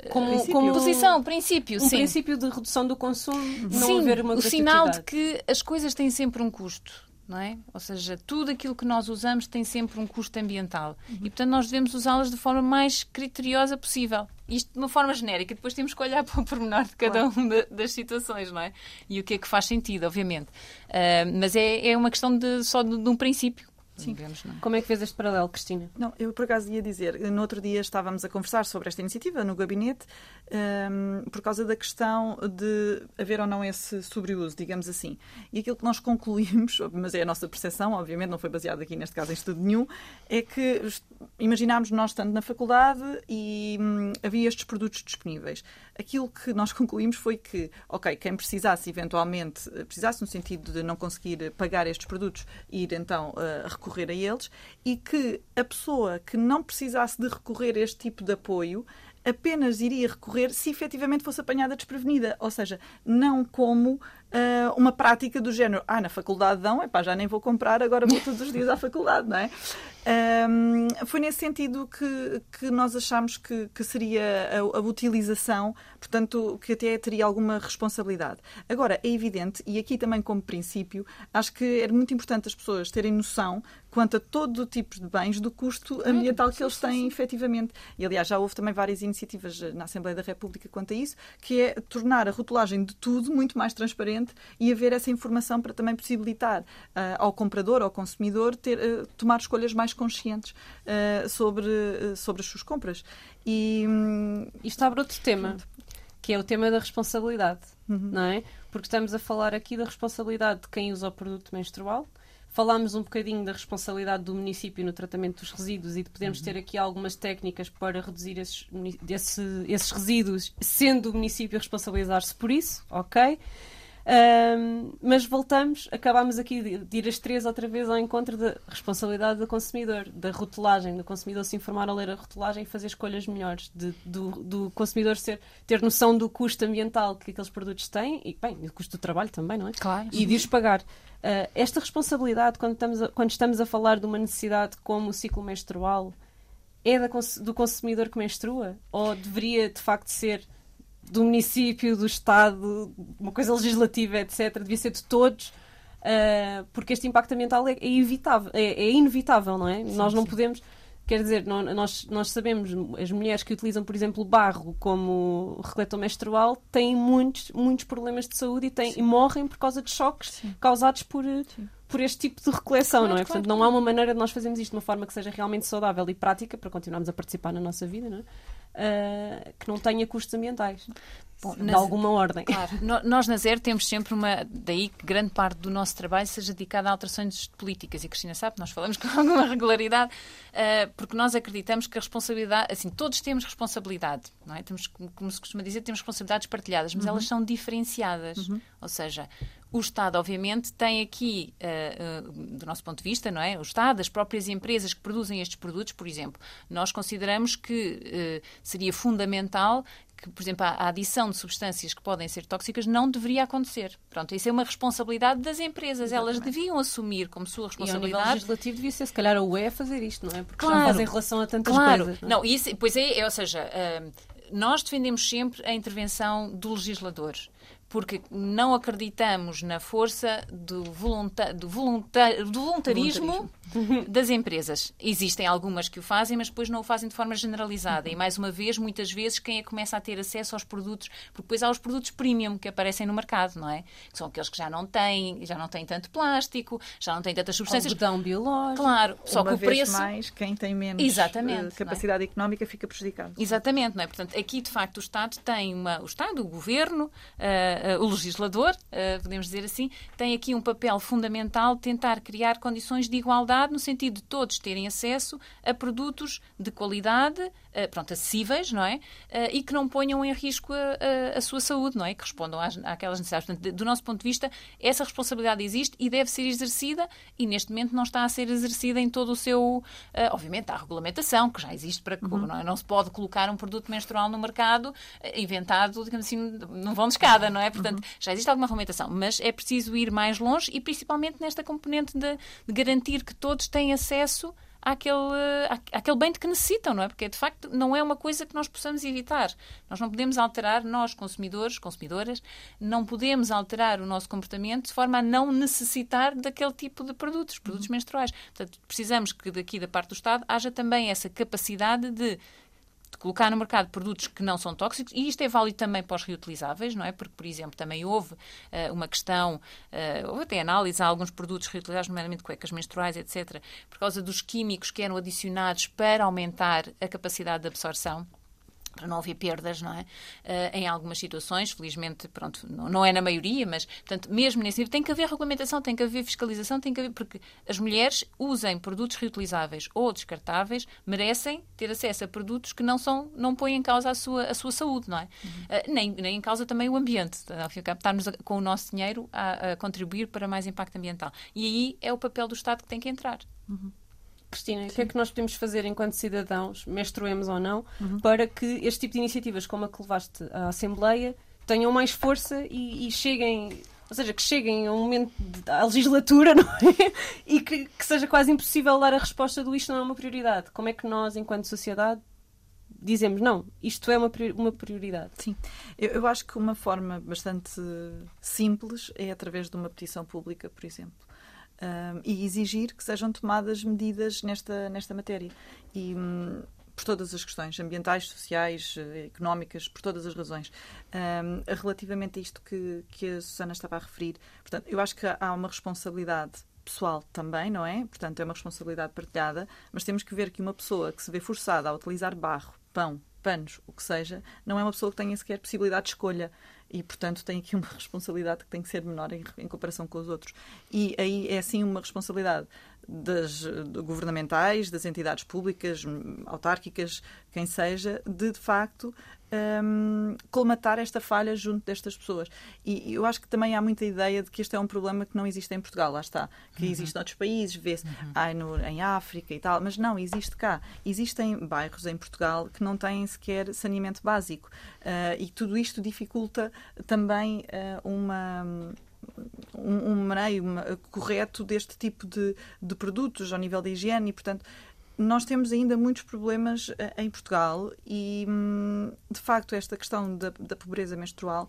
como, princípio. como posição, princípio, um sim. princípio de redução do consumo, não sim, haver uma o sinal de que as coisas têm sempre um custo. Não é? Ou seja, tudo aquilo que nós usamos tem sempre um custo ambiental. Uhum. E, portanto, nós devemos usá-las de forma mais criteriosa possível. Isto de uma forma genérica. Depois temos que olhar para o pormenor de cada claro. uma das situações, não é? E o que é que faz sentido, obviamente. Uh, mas é, é uma questão de, só de, de um princípio. Sim. Como é que fez este paralelo, Cristina? Não, eu por acaso ia dizer, no outro dia estávamos a conversar sobre esta iniciativa no gabinete um, por causa da questão de haver ou não esse sobreuso, digamos assim. E aquilo que nós concluímos, mas é a nossa percepção, obviamente não foi baseado aqui neste caso em estudo nenhum, é que imaginámos nós estando na faculdade e hum, havia estes produtos disponíveis. Aquilo que nós concluímos foi que, ok, quem precisasse eventualmente, precisasse no sentido de não conseguir pagar estes produtos, ir então uh, recorrer recorrer a eles e que a pessoa que não precisasse de recorrer a este tipo de apoio apenas iria recorrer se efetivamente fosse apanhada desprevenida. Ou seja, não como uh, uma prática do género, ah, na faculdade dão, epá, já nem vou comprar, agora vou todos os dias à faculdade, não é? Um, foi nesse sentido que, que nós achamos que, que seria a, a, utilização, portanto, que até teria alguma responsabilidade. Agora, é evidente, e aqui também como princípio, acho que é muito importante as pessoas terem noção quanto a todo o tipo de bens do custo ambiental que eles têm efetivamente. E, aliás, já houve também várias iniciativas na Assembleia da República quanto a isso, que é tornar a rotulagem de tudo muito mais transparente e haver essa informação para também possibilitar uh, ao comprador, ao consumidor, ter, uh, tomar escolhas mais conscientes uh, sobre, sobre as suas compras. E, um, Isto abre outro tema que é o tema da responsabilidade, uhum. não é? Porque estamos a falar aqui da responsabilidade de quem usa o produto menstrual, Falámos um bocadinho da responsabilidade do município no tratamento dos resíduos e de podermos uhum. ter aqui algumas técnicas para reduzir esses, esse, esses resíduos, sendo o município responsabilizar-se por isso, ok? Um, mas voltamos, acabámos aqui de, de ir as três outra vez ao encontro da responsabilidade do consumidor, da rotulagem, do consumidor se informar a ler a rotulagem e fazer escolhas melhores, de, do, do, consumidor ser, ter noção do custo ambiental que aqueles produtos têm e, bem, do custo do trabalho também, não é? Claro. E de os pagar. Uh, esta responsabilidade, quando estamos, a, quando estamos a falar de uma necessidade como o ciclo menstrual, é da, do consumidor que menstrua? Ou deveria, de facto, ser do município, do Estado, uma coisa legislativa, etc., devia ser de todos, uh, porque este impacto ambiental é, é, evitável, é, é inevitável, não é? Sim, nós não sim. podemos. Quer dizer, não, nós, nós sabemos, as mulheres que utilizam, por exemplo, barro como recoletor menstrual têm muitos, muitos problemas de saúde e, têm, e morrem por causa de choques sim. causados por, por este tipo de recoleção, claro, não é? Claro, Portanto, não há uma maneira de nós fazermos isto de uma forma que seja realmente saudável e prática para continuarmos a participar na nossa vida, não é? Uh, que não tenha custos ambientais. Bom, de alguma ordem. Claro, nós na Zero temos sempre uma. Daí que grande parte do nosso trabalho seja dedicada a alterações políticas. E a Cristina sabe, nós falamos com alguma regularidade, uh, porque nós acreditamos que a responsabilidade. Assim, todos temos responsabilidade, não é? Temos, como se costuma dizer, temos responsabilidades partilhadas, mas uhum. elas são diferenciadas. Uhum. Ou seja, o Estado, obviamente, tem aqui, uh, uh, do nosso ponto de vista, não é? O Estado, as próprias empresas que produzem estes produtos, por exemplo, nós consideramos que uh, seria fundamental que, por exemplo, a adição de substâncias que podem ser tóxicas não deveria acontecer. Pronto, isso é uma responsabilidade das empresas. Exatamente. Elas deviam assumir como sua responsabilidade. E ao nível legislativo devia ser, se calhar, a UE a fazer isto, não é? Porque claro, já fazem relação a tantas claro. coisas. Não, é? não isso, pois é, é, ou seja, nós defendemos sempre a intervenção do legislador porque não acreditamos na força do, volunta do, volunta do voluntarismo, voluntarismo, das empresas. Existem algumas que o fazem, mas depois não o fazem de forma generalizada. E, mais uma vez, muitas vezes, quem é que começa a ter acesso aos produtos, porque depois há os produtos premium que aparecem no mercado, não é? Que são aqueles que já não têm, já não têm tanto plástico, já não têm tantas substâncias. Algodão biológico. Claro, só que o preço... mais, quem tem menos Exatamente, eh, capacidade é? económica fica prejudicado. Exatamente, não é? Portanto, aqui, de facto, o Estado tem uma... O Estado, o Governo... Uh, o legislador, uh, podemos dizer assim, tem aqui um papel fundamental de tentar criar condições de igualdade no sentido de todos terem acesso a produtos de qualidade, uh, pronto, acessíveis, não é? E que não ponham em risco a, a, a, sua saúde, não é? Que respondam às, àquelas necessidades. Portanto, do nosso ponto de vista, essa responsabilidade existe e deve ser exercida e neste momento não está a ser exercida em todo o seu. obviamente, há regulamentação que já existe para que uhum. não, é? não se pode colocar um produto menstrual no mercado inventado, digamos assim, não vão de escada, não é? Portanto, uhum. já existe alguma regulamentação, mas é preciso ir mais longe e principalmente nesta componente de, de garantir que todos têm acesso àquele, àquele bem de que necessitam, não é? Porque de facto não é uma coisa que nós possamos evitar. Nós não podemos alterar, nós consumidores, consumidoras, não podemos alterar o nosso comportamento de forma a não necessitar daquele tipo de produtos, produtos uhum. menstruais. Portanto, precisamos que daqui da parte do Estado haja também essa capacidade de de colocar no mercado produtos que não são tóxicos, e isto é válido também para os reutilizáveis, não é? Porque, por exemplo, também houve uh, uma questão, uh, houve até análise a alguns produtos reutilizáveis, nomeadamente cuecas menstruais, etc., por causa dos químicos que eram adicionados para aumentar a capacidade de absorção não haver perdas, não é? Uh, em algumas situações, felizmente, pronto, não, não, é na maioria, mas, portanto, mesmo nesse nível, tem que haver regulamentação, tem que haver fiscalização, tem que haver, porque as mulheres usem produtos reutilizáveis ou descartáveis, merecem ter acesso a produtos que não são, não põem em causa a sua, a sua saúde, não é? Uhum. Uh, nem, nem em causa também o ambiente, estarmos com o nosso dinheiro a, a, contribuir para mais impacto ambiental. E aí é o papel do Estado que tem que entrar. Uhum. Cristina, o que é que nós podemos fazer enquanto cidadãos, menstruemos ou não, uhum. para que este tipo de iniciativas, como a que levaste à Assembleia, tenham mais força e, e cheguem ou seja, que cheguem a um momento da legislatura não é? e que, que, seja quase impossível dar a resposta do isto não é uma prioridade. Como é que nós, enquanto sociedade, dizemos não, isto é uma, uma prioridade? Sim, eu, eu acho que uma forma bastante simples é através de uma petição pública, por exemplo e exigir que sejam tomadas medidas nesta, nesta matéria. E um, por todas as questões ambientais, sociais, eh, económicas, por todas as razões. Um, relativamente a isto que, que a Susana estava a referir, portanto, eu acho que há uma responsabilidade pessoal também, não é? Portanto, é uma responsabilidade partilhada, mas temos que ver que uma pessoa que se vê forçada a utilizar barro, pão, panos, o que seja, não é uma pessoa que tenha sequer possibilidade de escolha e, portanto, tem aqui uma responsabilidade que tem que ser menor em, em comparação com os outros. E aí é sim uma responsabilidade das governamentais, das entidades públicas, autárquicas, quem seja, de de facto um, colmatar esta falha junto destas pessoas. E eu acho que também há muita ideia de que este é um problema que não existe em Portugal, lá está, que uhum. existe noutros países, vê-se uhum. em África e tal, mas não, existe cá. Existem bairros em Portugal que não têm sequer saneamento básico uh, e tudo isto dificulta também uh, uma um, um maneio correto deste tipo de, de produtos ao nível da higiene e, portanto, nós temos ainda muitos problemas eh, em Portugal e, hum, de facto, esta questão da, da pobreza menstrual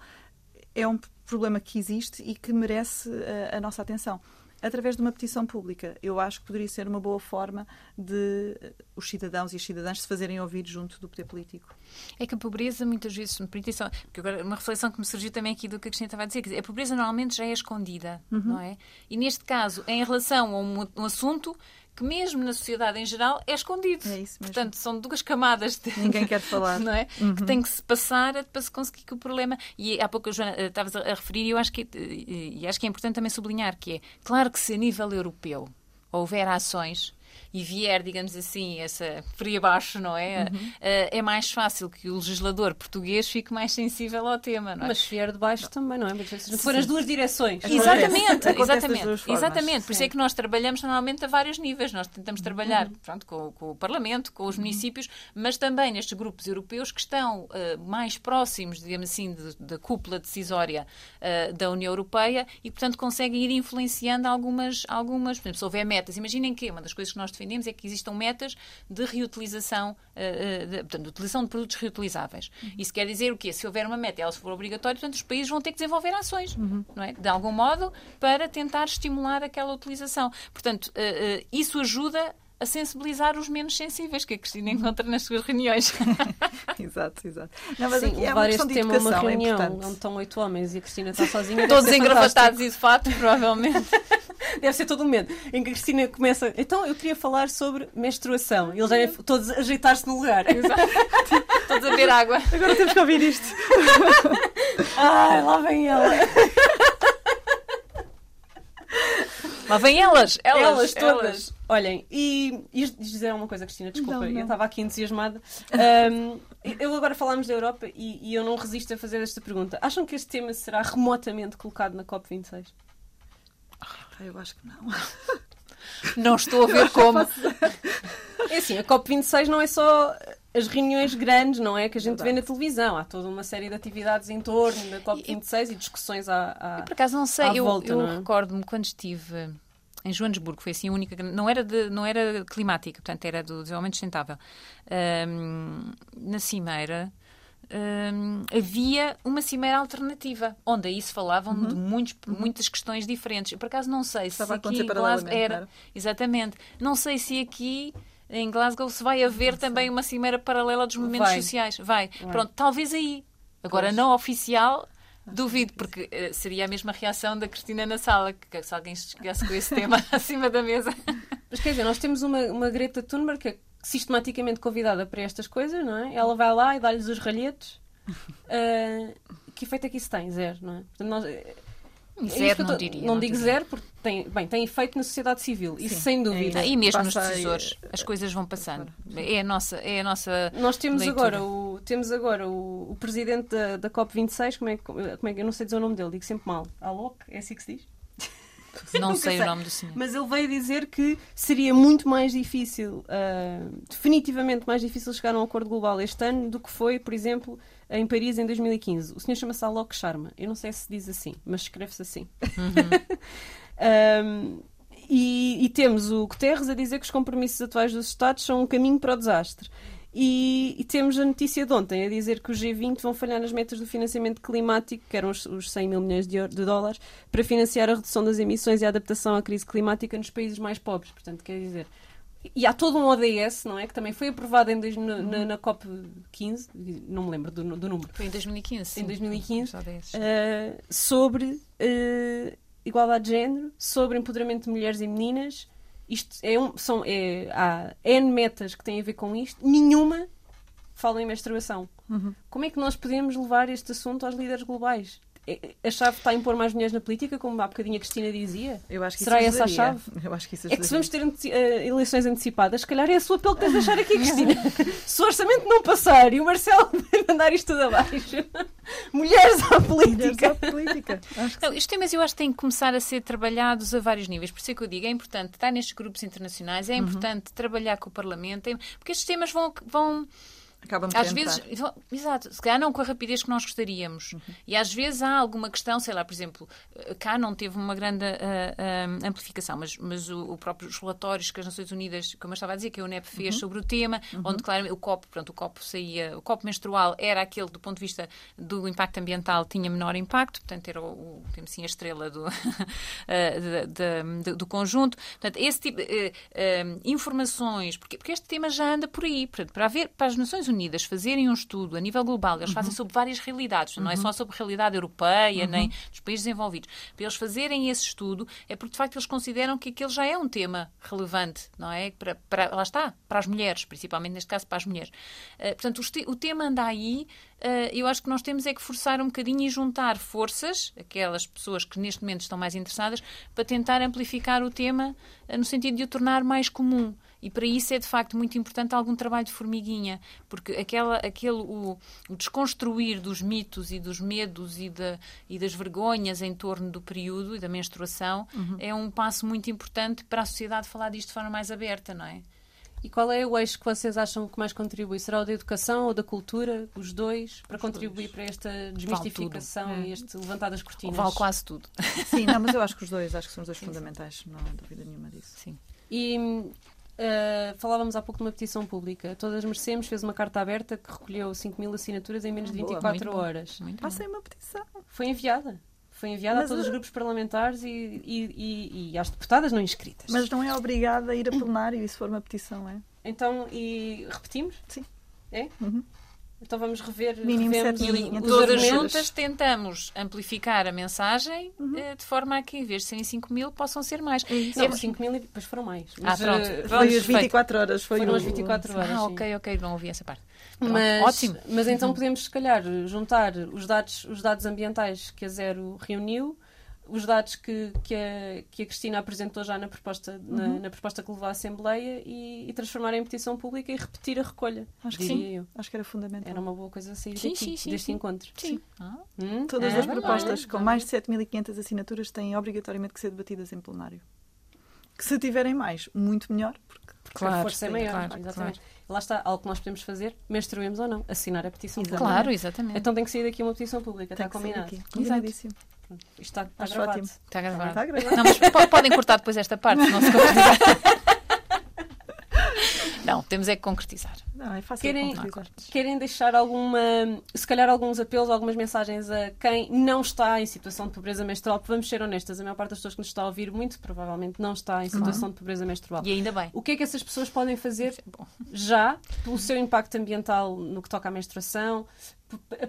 é um problema que existe e que merece a, eh, a nossa atenção através de uma petição pública. Eu acho que poderia ser uma boa forma de eh, os cidadãos e as cidadãs se fazerem ouvir junto do poder político. É que a pobreza, muitas vezes, petição, porque agora uma reflexão que me surgiu também aqui do que a Cristina estava a dizer, que a pobreza normalmente já é escondida, uhum. não é? E neste caso, em relação a um, um assunto que mesmo na sociedade em geral é escondido. É isso mesmo. Portanto, são duas camadas de... Ninguém quer falar. Não é? Uhum. Que tem que se passar para se conseguir que o problema... E há pouco, Joana, eh, estavas a referir e eu acho que, eh, e acho que é importante também sublinhar que é, claro que se a nível europeu houver ações e vier, digamos assim, essa fria abaixo, não é? Uhum. Uh, é mais fácil que o legislador português fique mais sensível ao tema, não é? Mas se vier de baixo também, não é? Se for as duas direções. Exatamente, exatamente. exatamente. Por isso é que nós trabalhamos normalmente a vários níveis. Nós tentamos trabalhar uhum. pronto, com, com, o Parlamento, com os uhum. municípios, mas também nestes grupos europeus que estão uh, mais próximos, digamos assim, da cúpula decisória uh, da União Europeia e, portanto, conseguem ir influenciando algumas, algumas. Por exemplo, se houver metas, imaginem que uma das coisas que nós defendemos é que existam metas de reutilização, uh, de, portanto, de utilização de produtos reutilizáveis. Uhum. Isso quer dizer o quê? Se houver uma meta e ela for obrigatória, portanto, os países vão ter que desenvolver ações, uhum. não é? De algum modo, para tentar estimular aquela utilização. Portanto, uh, uh, isso ajuda a sensibilizar os menos sensíveis que a Cristina encontra nas suas reuniões. exato, exato. Não, mas Sim, aqui é uma questão de uma educação, reunião é onde estão oito homens e a Cristina está sozinha. Todos engravatados e de fato, provavelmente. Deve ser todo um momento em que a Cristina começa. Então, eu queria falar sobre menstruação. E eles devem todos ajeitar-se no lugar. Exato. todos a beber água. Agora temos que ouvir isto. Ai, lá vem ela. Lá vem elas, elas, elas todas. Elas. Olhem, e ias dizer uma coisa, Cristina, desculpa, não, não. eu estava aqui entusiasmada. Um, eu agora falámos da Europa e, e, eu não resisto a fazer esta pergunta. Acham que este tema será remotamente colocado na COP26? Eu acho que não. Não estou a ver como. É assim, a COP26 não é só as reuniões grandes, não é? Que a gente Verdade. vê na televisão. Há toda uma série de atividades em torno da COP26 e, e discussões à, à eu, Por acaso não sei, eu, volta, eu é? recordo-me quando estive em Joanesburgo, foi assim a única, não era, de, não era climática, portanto era do desenvolvimento sustentável. Um, na Cimeira um, havia uma cimeira alternativa, onde aí se falavam uhum. de muitos, uhum. muitas questões diferentes. Eu, por acaso não sei Estava se aqui em Glasgow era, exatamente, não sei se aqui em Glasgow se vai haver também uma cimeira paralela dos movimentos vai. sociais. Vai. vai. Pronto, talvez aí. Agora, pois. não oficial, Duvido, porque uh, seria a mesma reação da Cristina na sala, que se alguém chegasse com esse tema acima da mesa. Mas quer dizer, nós temos uma, uma Greta Thunberg que é sistematicamente convidada para estas coisas, não é? Ela vai lá e dá-lhes os ralhetes. Uh, que efeito é que isso tem? Zero, não é? Portanto, nós, Zero, não diria. Não, não digo diria. zero, porque tem, bem, tem efeito na sociedade civil, Sim. isso sem dúvida. É, e mesmo nos decisores, as coisas vão passando. É a nossa, é a nossa Nós temos leitura. agora o temos agora o, o presidente da, da COP26, como é, como é que eu não sei dizer o nome dele, digo sempre mal. Alok, é assim que se diz? Não sei, sei, o nome do senhor. Mas ele veio dizer que seria muito mais difícil, uh, definitivamente mais difícil chegar a um acordo global este ano do que foi, por exemplo, em Paris em 2015. O senhor chama-se Alok Sharma. Eu não sei se diz assim, mas escreve-se assim. Uhum. um, e, e, temos o Guterres a dizer que os compromissos atuais dos Estados são um caminho para o desastre. E, e, temos a notícia de ontem a dizer que os G20 vão falhar nas metas do financiamento climático, que eram os, os 100 mil milhões de, de, dólares, para financiar a redução das emissões e a adaptação à crise climática nos países mais pobres. Portanto, quer dizer, e há todo um ODS, não é? Que também foi aprovado em dois, na, na, na, COP 15, não me lembro do, do número. Foi em 2015. Sim. Em 2015, uh, sobre uh, igualdade de género, sobre empoderamento de mulheres e meninas. Isto é um, são, é, há N metas que têm a ver com isto, nenhuma falam em menstruação. Uhum. Como é que nós podemos levar este assunto aos líderes globais? É- A chave está a impor mais mulheres na política, como há bocadinho a Cristina dizia? Eu acho que Será isso essa a chave? Eu acho que isso É que se vamos ter eh, eleições antecipadas, se calhar é a sua apelo que tens de deixar aqui, Cristina. se o orçamento não passar e o Marcelo mandar isto tudo abaixo, mulheres à Mulheres política. à política. Não, estes temas eu acho que têm que começar a ser trabalhados a vários níveis. Por isso é que eu digo, é importante estar nestes grupos internacionais, Uhum. é importante trabalhar com o Parlamento, é- porque estes temas vão, vão acaba por às entrar. vezes, vão- exato, se calhar não com a rapidez que nós gostaríamos. E às vezes há alguma questão, sei lá, por exemplo, eh, cá não teve uma grande ah, ah, amplificação, mas, mas o, o próprio os relatórios que as Nações Unidas, como eu estava a dizer, que a UNEP fez sobre o tema, onde claramente o copo, pronto, o copo saía, o copo menstrual era aquele do ponto de vista do impacto ambiental tinha menor impacto, portanto era o, o temos assim a estrela do, eh, de- de- do conjunto. Portanto, esse tipo de informações, porque, porque este tema já anda por aí, portanto, para haver para as Nações Unidas fazerem um estudo a nível global, eles fazem sobre várias realidades, não é só sobre a realidade europeia, nem dos países desenvolvidos. Para eles fazerem esse estudo, é porque de facto eles consideram que aquele já é um tema relevante, não é? Para, para, lá está, para as mulheres, principalmente neste caso para as mulheres. Eh, portanto, o, o tema anda aí, eh, eu acho que nós temos é que forçar um bocadinho e juntar forças, aquelas pessoas que neste momento estão mais interessadas, para tentar amplificar o tema eh, no sentido de o tornar mais comum. E para isso é de facto muito importante algum trabalho de formiguinha, porque aquela, aquele, o, o desconstruir dos mitos e dos medos e, da, e das vergonhas em torno do período e da menstruação é um passo muito importante para a sociedade falar disto de forma mais aberta, não é? E qual é o eixo que vocês acham que mais contribui? Será o da educação ou da cultura? Os dois? Para contribuir para esta desmistificação e este levantar das cortinas? Vale quase tudo. Sim, não, mas eu acho que os dois, acho que são os dois fundamentais, não há dúvida nenhuma disso. Sim. E uh, falávamos há pouco de uma petição pública. Todas merecemos, fez uma carta aberta que recolheu 5 mil assinaturas em menos de Boa, 24 muito bom. horas. Muito bom. Passem uma petição. Foi enviada. Foi enviada Mas, a todos os grupos parlamentares e, e- e- e às deputadas não inscritas. Mas não é obrigada a ir a plenário e se for uma petição, é? Então, e repetimos? Sim. É? Uhum. Então vamos rever Mínimo sete Todas juntas tentamos amplificar a mensagem eh, de forma a que, em vez de serem 5 mil, possam ser mais. É isso. Não, 5 mil e depois foram mais. Ah, pronto. eh, Pronto, Foi as perfeito. 24 horas. Foi foram o- as 24 horas. Ah, sim. ok, ok, não ouvi essa parte. Pronto, Mas, Ótimo. mas então podemos, se calhar, juntar os dados, os dados ambientais que a Zero reuniu, os dados que, que, a, que a Cristina apresentou já na proposta, na, Uhum. na proposta que levou à Assembleia e, e transformar em petição pública e repetir a recolha. Acho que diria sim. eu. Acho que era fundamental. Era uma boa coisa a sair Sim, daqui, sim, sim, deste sim. encontro. Sim. Ah, Hum? Todas Ah, as propostas com mais de 7.500 assinaturas têm obrigatoriamente que ser debatidas em plenário. Que se tiverem mais, muito melhor, porque Porque a força é maior. claro, exatamente. Lá está, algo que nós podemos fazer, menstruemos ou não, assinar a petição pública. Claro, exatamente. Então tem que sair daqui uma petição pública, tem está combinado. aqui. Combinadíssimo. Isto está, está Acho gravado. ótimo. Está gravado. Está gravado. Não, mas po- podem cortar depois esta parte, se não se. Não, temos é que concretizar. Não, é fácil Querem, querem deixar alguma, se calhar alguns apelos, algumas mensagens a quem não está em situação de pobreza menstrual? Porque vamos ser honestas, a maior parte das pessoas que nos está a ouvir, muito provavelmente não está em situação de pobreza menstrual. E ainda bem. O que é que essas pessoas podem fazer Bom, já pelo seu impacto ambiental no que toca à menstruação,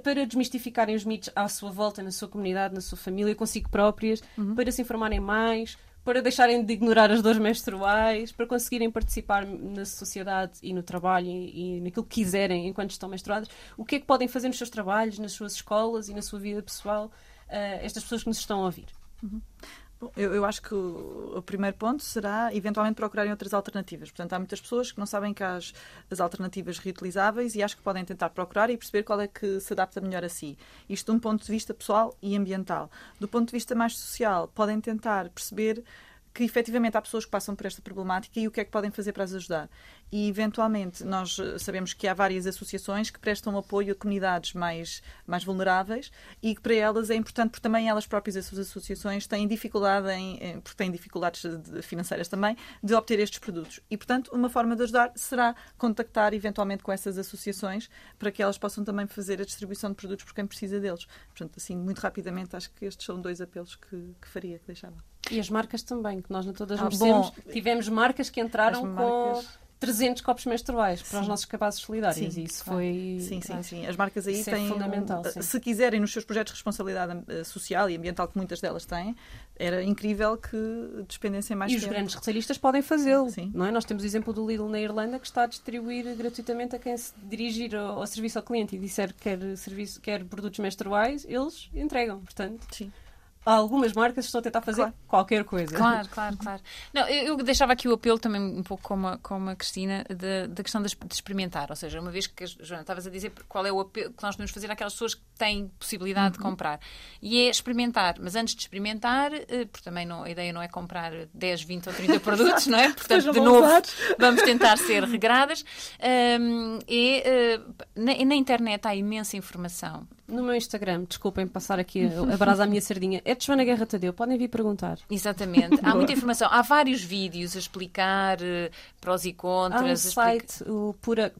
para desmistificarem os mitos à sua volta, na sua comunidade, na sua família, consigo próprias, para se informarem mais, para deixarem de ignorar as dores menstruais, para conseguirem participar na sociedade e no trabalho e, naquilo que quiserem enquanto estão menstruadas. O que é que podem fazer nos seus trabalhos, nas suas escolas e na sua vida pessoal, eh, estas pessoas que nos estão a ouvir? Eu, eu acho que o, o primeiro ponto será eventualmente procurarem outras alternativas. Portanto, há muitas pessoas que não sabem que há as, as alternativas reutilizáveis e acho que podem tentar procurar e perceber qual é que se adapta melhor a si. Isto de um ponto de vista pessoal e ambiental. Do ponto de vista mais social, podem tentar perceber que efetivamente há pessoas que passam por esta problemática e o que é que podem fazer para as ajudar. E eventualmente nós eh, sabemos que há várias associações que prestam apoio a comunidades mais, mais vulneráveis e que para elas é importante, porque também elas próprias, as suas associações, têm dificuldade em, porque têm dificuldades de- financeiras também, de obter estes produtos. E, portanto, uma forma de ajudar será contactar eventualmente com essas associações para que elas possam também fazer a distribuição de produtos por quem precisa deles. Portanto, assim, muito rapidamente, acho que estes são dois apelos que, que faria, que deixava. E as marcas também, que nós não todas Ah, merecemos. bom. Tivemos marcas que entraram As marcas- com 300 copos menstruais para os Sim. nossos capazes solidários. Sim, e isso claro. foi. Sim, sim, sim. As marcas aí é têm. um- fundamental, sim. se quiserem, nos seus projetos de responsabilidade eh, social e ambiental, que muitas delas têm, era incrível que despendessem mais E os tempo. grandes retalhistas podem fazê-lo. Sim. Não é? Nós temos o exemplo do Lidl na Irlanda que está a distribuir gratuitamente a quem se dirigir ao, ao serviço ao cliente e disser que quer, serviço, quer produtos menstruais, eles entregam. Portanto, Sim. Algumas marcas estão a tentar fazer Claro. qualquer coisa. Claro, claro, claro. Não, eu, eu deixava aqui o apelo também um pouco como a, como a Cristina da, da questão de, de experimentar. Ou seja, uma vez que, a Joana, estavas a dizer qual é o apelo que nós devemos fazer àquelas pessoas que têm possibilidade Uhum. de comprar. E é experimentar. Mas antes de experimentar, eh, porque também não, a ideia não é comprar 10, 20 ou 30 produtos, não é? Portanto, de novo, vamos tentar ser regradas. Hum, é, eh, na, na internet há imensa informação. No meu Instagram, desculpem passar aqui a, a brasa à minha sardinha, é de Joana Guerra Tadeu, podem vir perguntar. Exatamente. Há muita informação. Há vários vídeos a explicar eh, prós e Há um contras. a explicar- site, o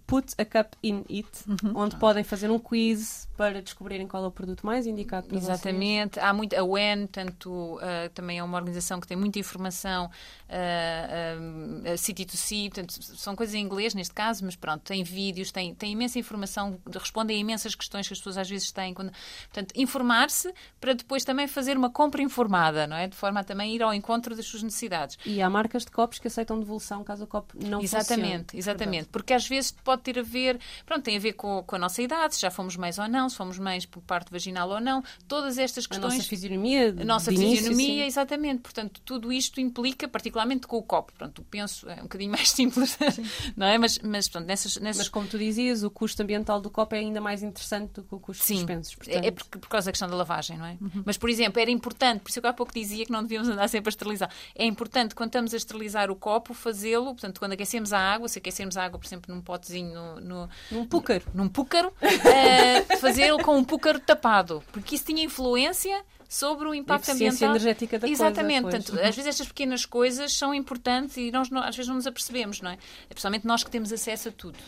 Put a Cup in It, onde podem fazer um quiz para descobrirem qual é o produto mais indicado para vocês. Exatamente. Há muito, a WEN, tanto, uh, também é uma organização que tem muita informação, uh, uh, City to Sea, portanto, são coisas em inglês neste caso, mas pronto, tem vídeos, tem, tem imensa informação, respondem a imensas questões que as pessoas às vezes têm. Quando, portanto, informar-se para depois também fazer uma compra informada, não é? De forma a também ir ao encontro das suas necessidades. E há marcas de copos que aceitam devolução caso o copo não Exatamente, funcione. exatamente. Porque às vezes pode ter a ver, pronto, tem a ver com, com a nossa idade, se já fomos mães ou não, se fomos mães por parte vaginal ou não, todas estas A questões. nossa fisionomia, A nossa início, fisionomia, sim. exatamente. Portanto, tudo isto implica, particularmente com o copo. Pronto, penso, é um bocadinho mais simples, não é? Mas, mas pronto, nessas. nessas... Mas como tu dizias, o custo ambiental do copo é ainda mais interessante do que o custo Sim, dos pensos. é, é por, por causa da questão da lavagem, não é? Mas, por exemplo, era importante, por isso que eu há pouco dizia que não devíamos andar sempre a esterilizar. É importante, quando estamos a esterilizar o copo, fazê-lo, portanto, quando aquecemos a água, se aquecermos a água, por exemplo, num potezinho, no, no- Num púcaro. num púcaro, eh, fazê-lo com um púcaro tapado, porque isso tinha influência sobre o impacto ambiental. energética da coisa, Exatamente. pois. Portanto, às vezes estas pequenas coisas são importantes e nós às vezes não nos apercebemos, não é? É Principalmente nós que temos acesso a tudo.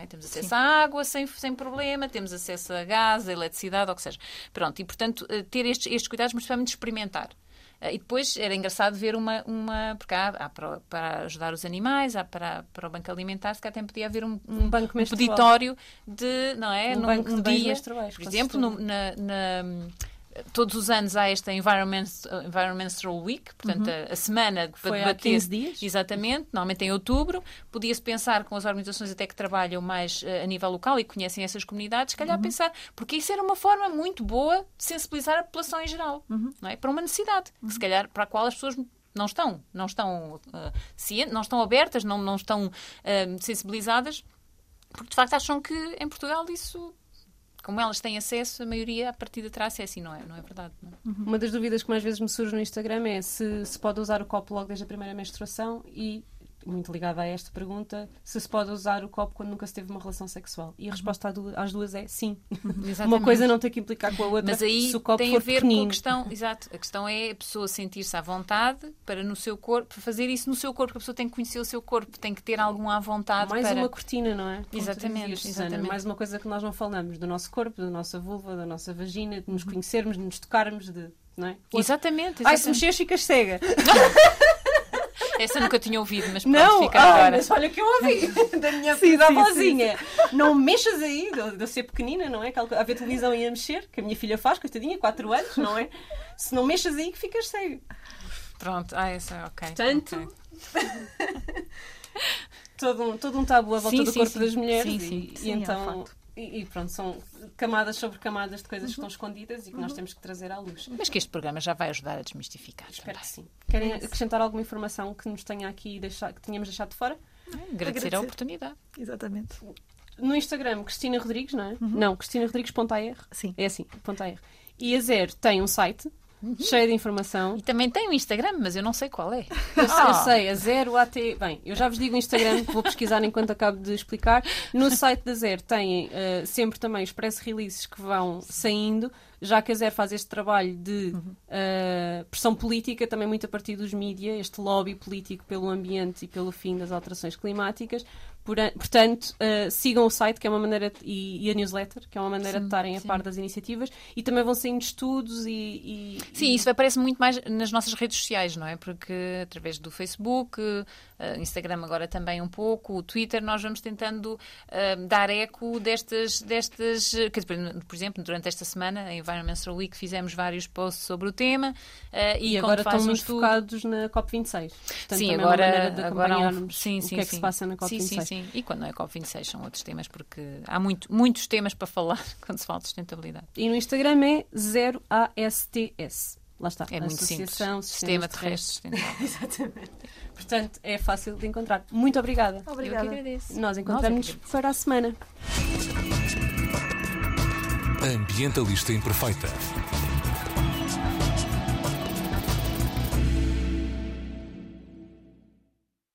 É? Temos acesso à água sem, sem problema, temos acesso a gás, a eletricidade, ou o que seja. Pronto, e portanto, eh, ter estes, estes cuidados, mas principalmente experimentar. Eh, E depois era engraçado ver uma. uma porque há, há para, para ajudar os animais, há para, para o banco alimentar, se calhar até podia haver um, Um banco um peditório de. Não é? Um Num- banco de bens dia, Por exemplo, no- na- na, todos os anos há esta Environment, Environmental Week, portanto, a, a semana para Foi há debater. 15 dias. Exatamente, normalmente em outubro. Podia-se pensar com as organizações até que trabalham mais eh, a nível local e que conhecem essas comunidades, se calhar pensar, porque isso era uma forma muito boa de sensibilizar a população em geral, não é? Para uma necessidade, que se calhar para a qual as pessoas não estão, não estão eh, cientes, não estão abertas, não, não estão eh, sensibilizadas, porque de facto acham que em Portugal isso como elas têm acesso, a maioria a partir de trás é assim, não é? Não é verdade? Não é? Uma das dúvidas que mais vezes me surge no Instagram é se se pode usar o copo logo desde a primeira menstruação e, muito ligada a esta pergunta, se se pode usar o copo quando nunca se teve uma relação sexual. E a resposta à du- às duas é sim. Uma Exatamente. coisa não tem que implicar com a outra Mas aí se o copo tem for a ver pequenino. com a questão, exato, a questão é a pessoa sentir-se à vontade para no seu corpo, para fazer isso no seu corpo, a pessoa tem que conhecer o seu corpo, tem que ter algum à vontade Mais para uma cortina, não é? Como Exatamente, dizias, exatamente. Mais uma coisa que nós não falamos do nosso corpo, da nossa vulva, da nossa vagina, de nos conhecermos, de nos tocarmos, de. Não é? Exatamente, Ai, se exatamente. mexeres, ficas cega. Essa nunca tinha ouvido, mas pronto, Não, fica ah, agora. mas olha que eu ouvi da minha filha avózinha. Não mexas aí, de de eu ser pequenina, não é? A ver televisão e a mexer, que a minha filha faz, coitadinha, 4 anos, não é? Se não mexas aí, que ficas cego. Pronto, ah, essa, ok. Portanto, ok. todo um, todo um tabu à volta do corpo das mulheres. Sim, e, sim. e Sim, é então. E, e pronto, são camadas sobre camadas de coisas que estão escondidas e que nós temos que trazer à luz. Mas que este programa já vai ajudar a desmistificar. Espero que também. sim. Querem acrescentar alguma informação que nos tenha aqui deixado, que tínhamos deixado de fora? Agradecer a Agradecer. oportunidade. Exatamente. No Instagram, Cristina Rodrigues, não é? Não, Cristina Rodrigues.ar. Sim. É assim, ponto .ar. E a Zero tem um site cheio de informação. E também tem o Instagram, mas eu não sei qual é. Eu, sei- eu sei, a Zero AT. Bem, eu já vos digo o Instagram, que vou pesquisar enquanto acabo de explicar. No site da Zero têm eh, sempre também os press releases que vão saindo. Já que a Zero faz este trabalho de uh, pressão política, também muito a partir dos mídias, este lobby político pelo ambiente e pelo fim das alterações climáticas. Portanto, uh, sigam o site, que é uma maneira, e, e, a newsletter, que é uma maneira sim, de estarem a par das iniciativas, e também vão saindo estudos e, e, Sim, isso aparece muito mais nas nossas redes sociais, não é? Porque através do Facebook, uh, Instagram agora também um pouco, o Twitter, nós vamos tentando uh, dar eco destas, destas por exemplo, durante esta semana, a Environmental Week, fizemos vários posts sobre o tema. e, agora estão muito estudo... focados na COP26. Portanto, sim, agora, é uma maneira de agora um... sim, sim, o que é que sim. se passa na COP26. Sim, sim, Sim, e quando não é COP26 são outros temas, porque há muito, muitos temas para falar quando se fala de sustentabilidade. E no Instagram é 0ASTS. Lá está. É muito simples. Sistema Terrestre Sustentável. Exatamente. Portanto, é fácil de encontrar. Muito obrigada. Obrigada. Eu que agradeço. Nós encontramos para a semana. Ambientalista Imperfeita.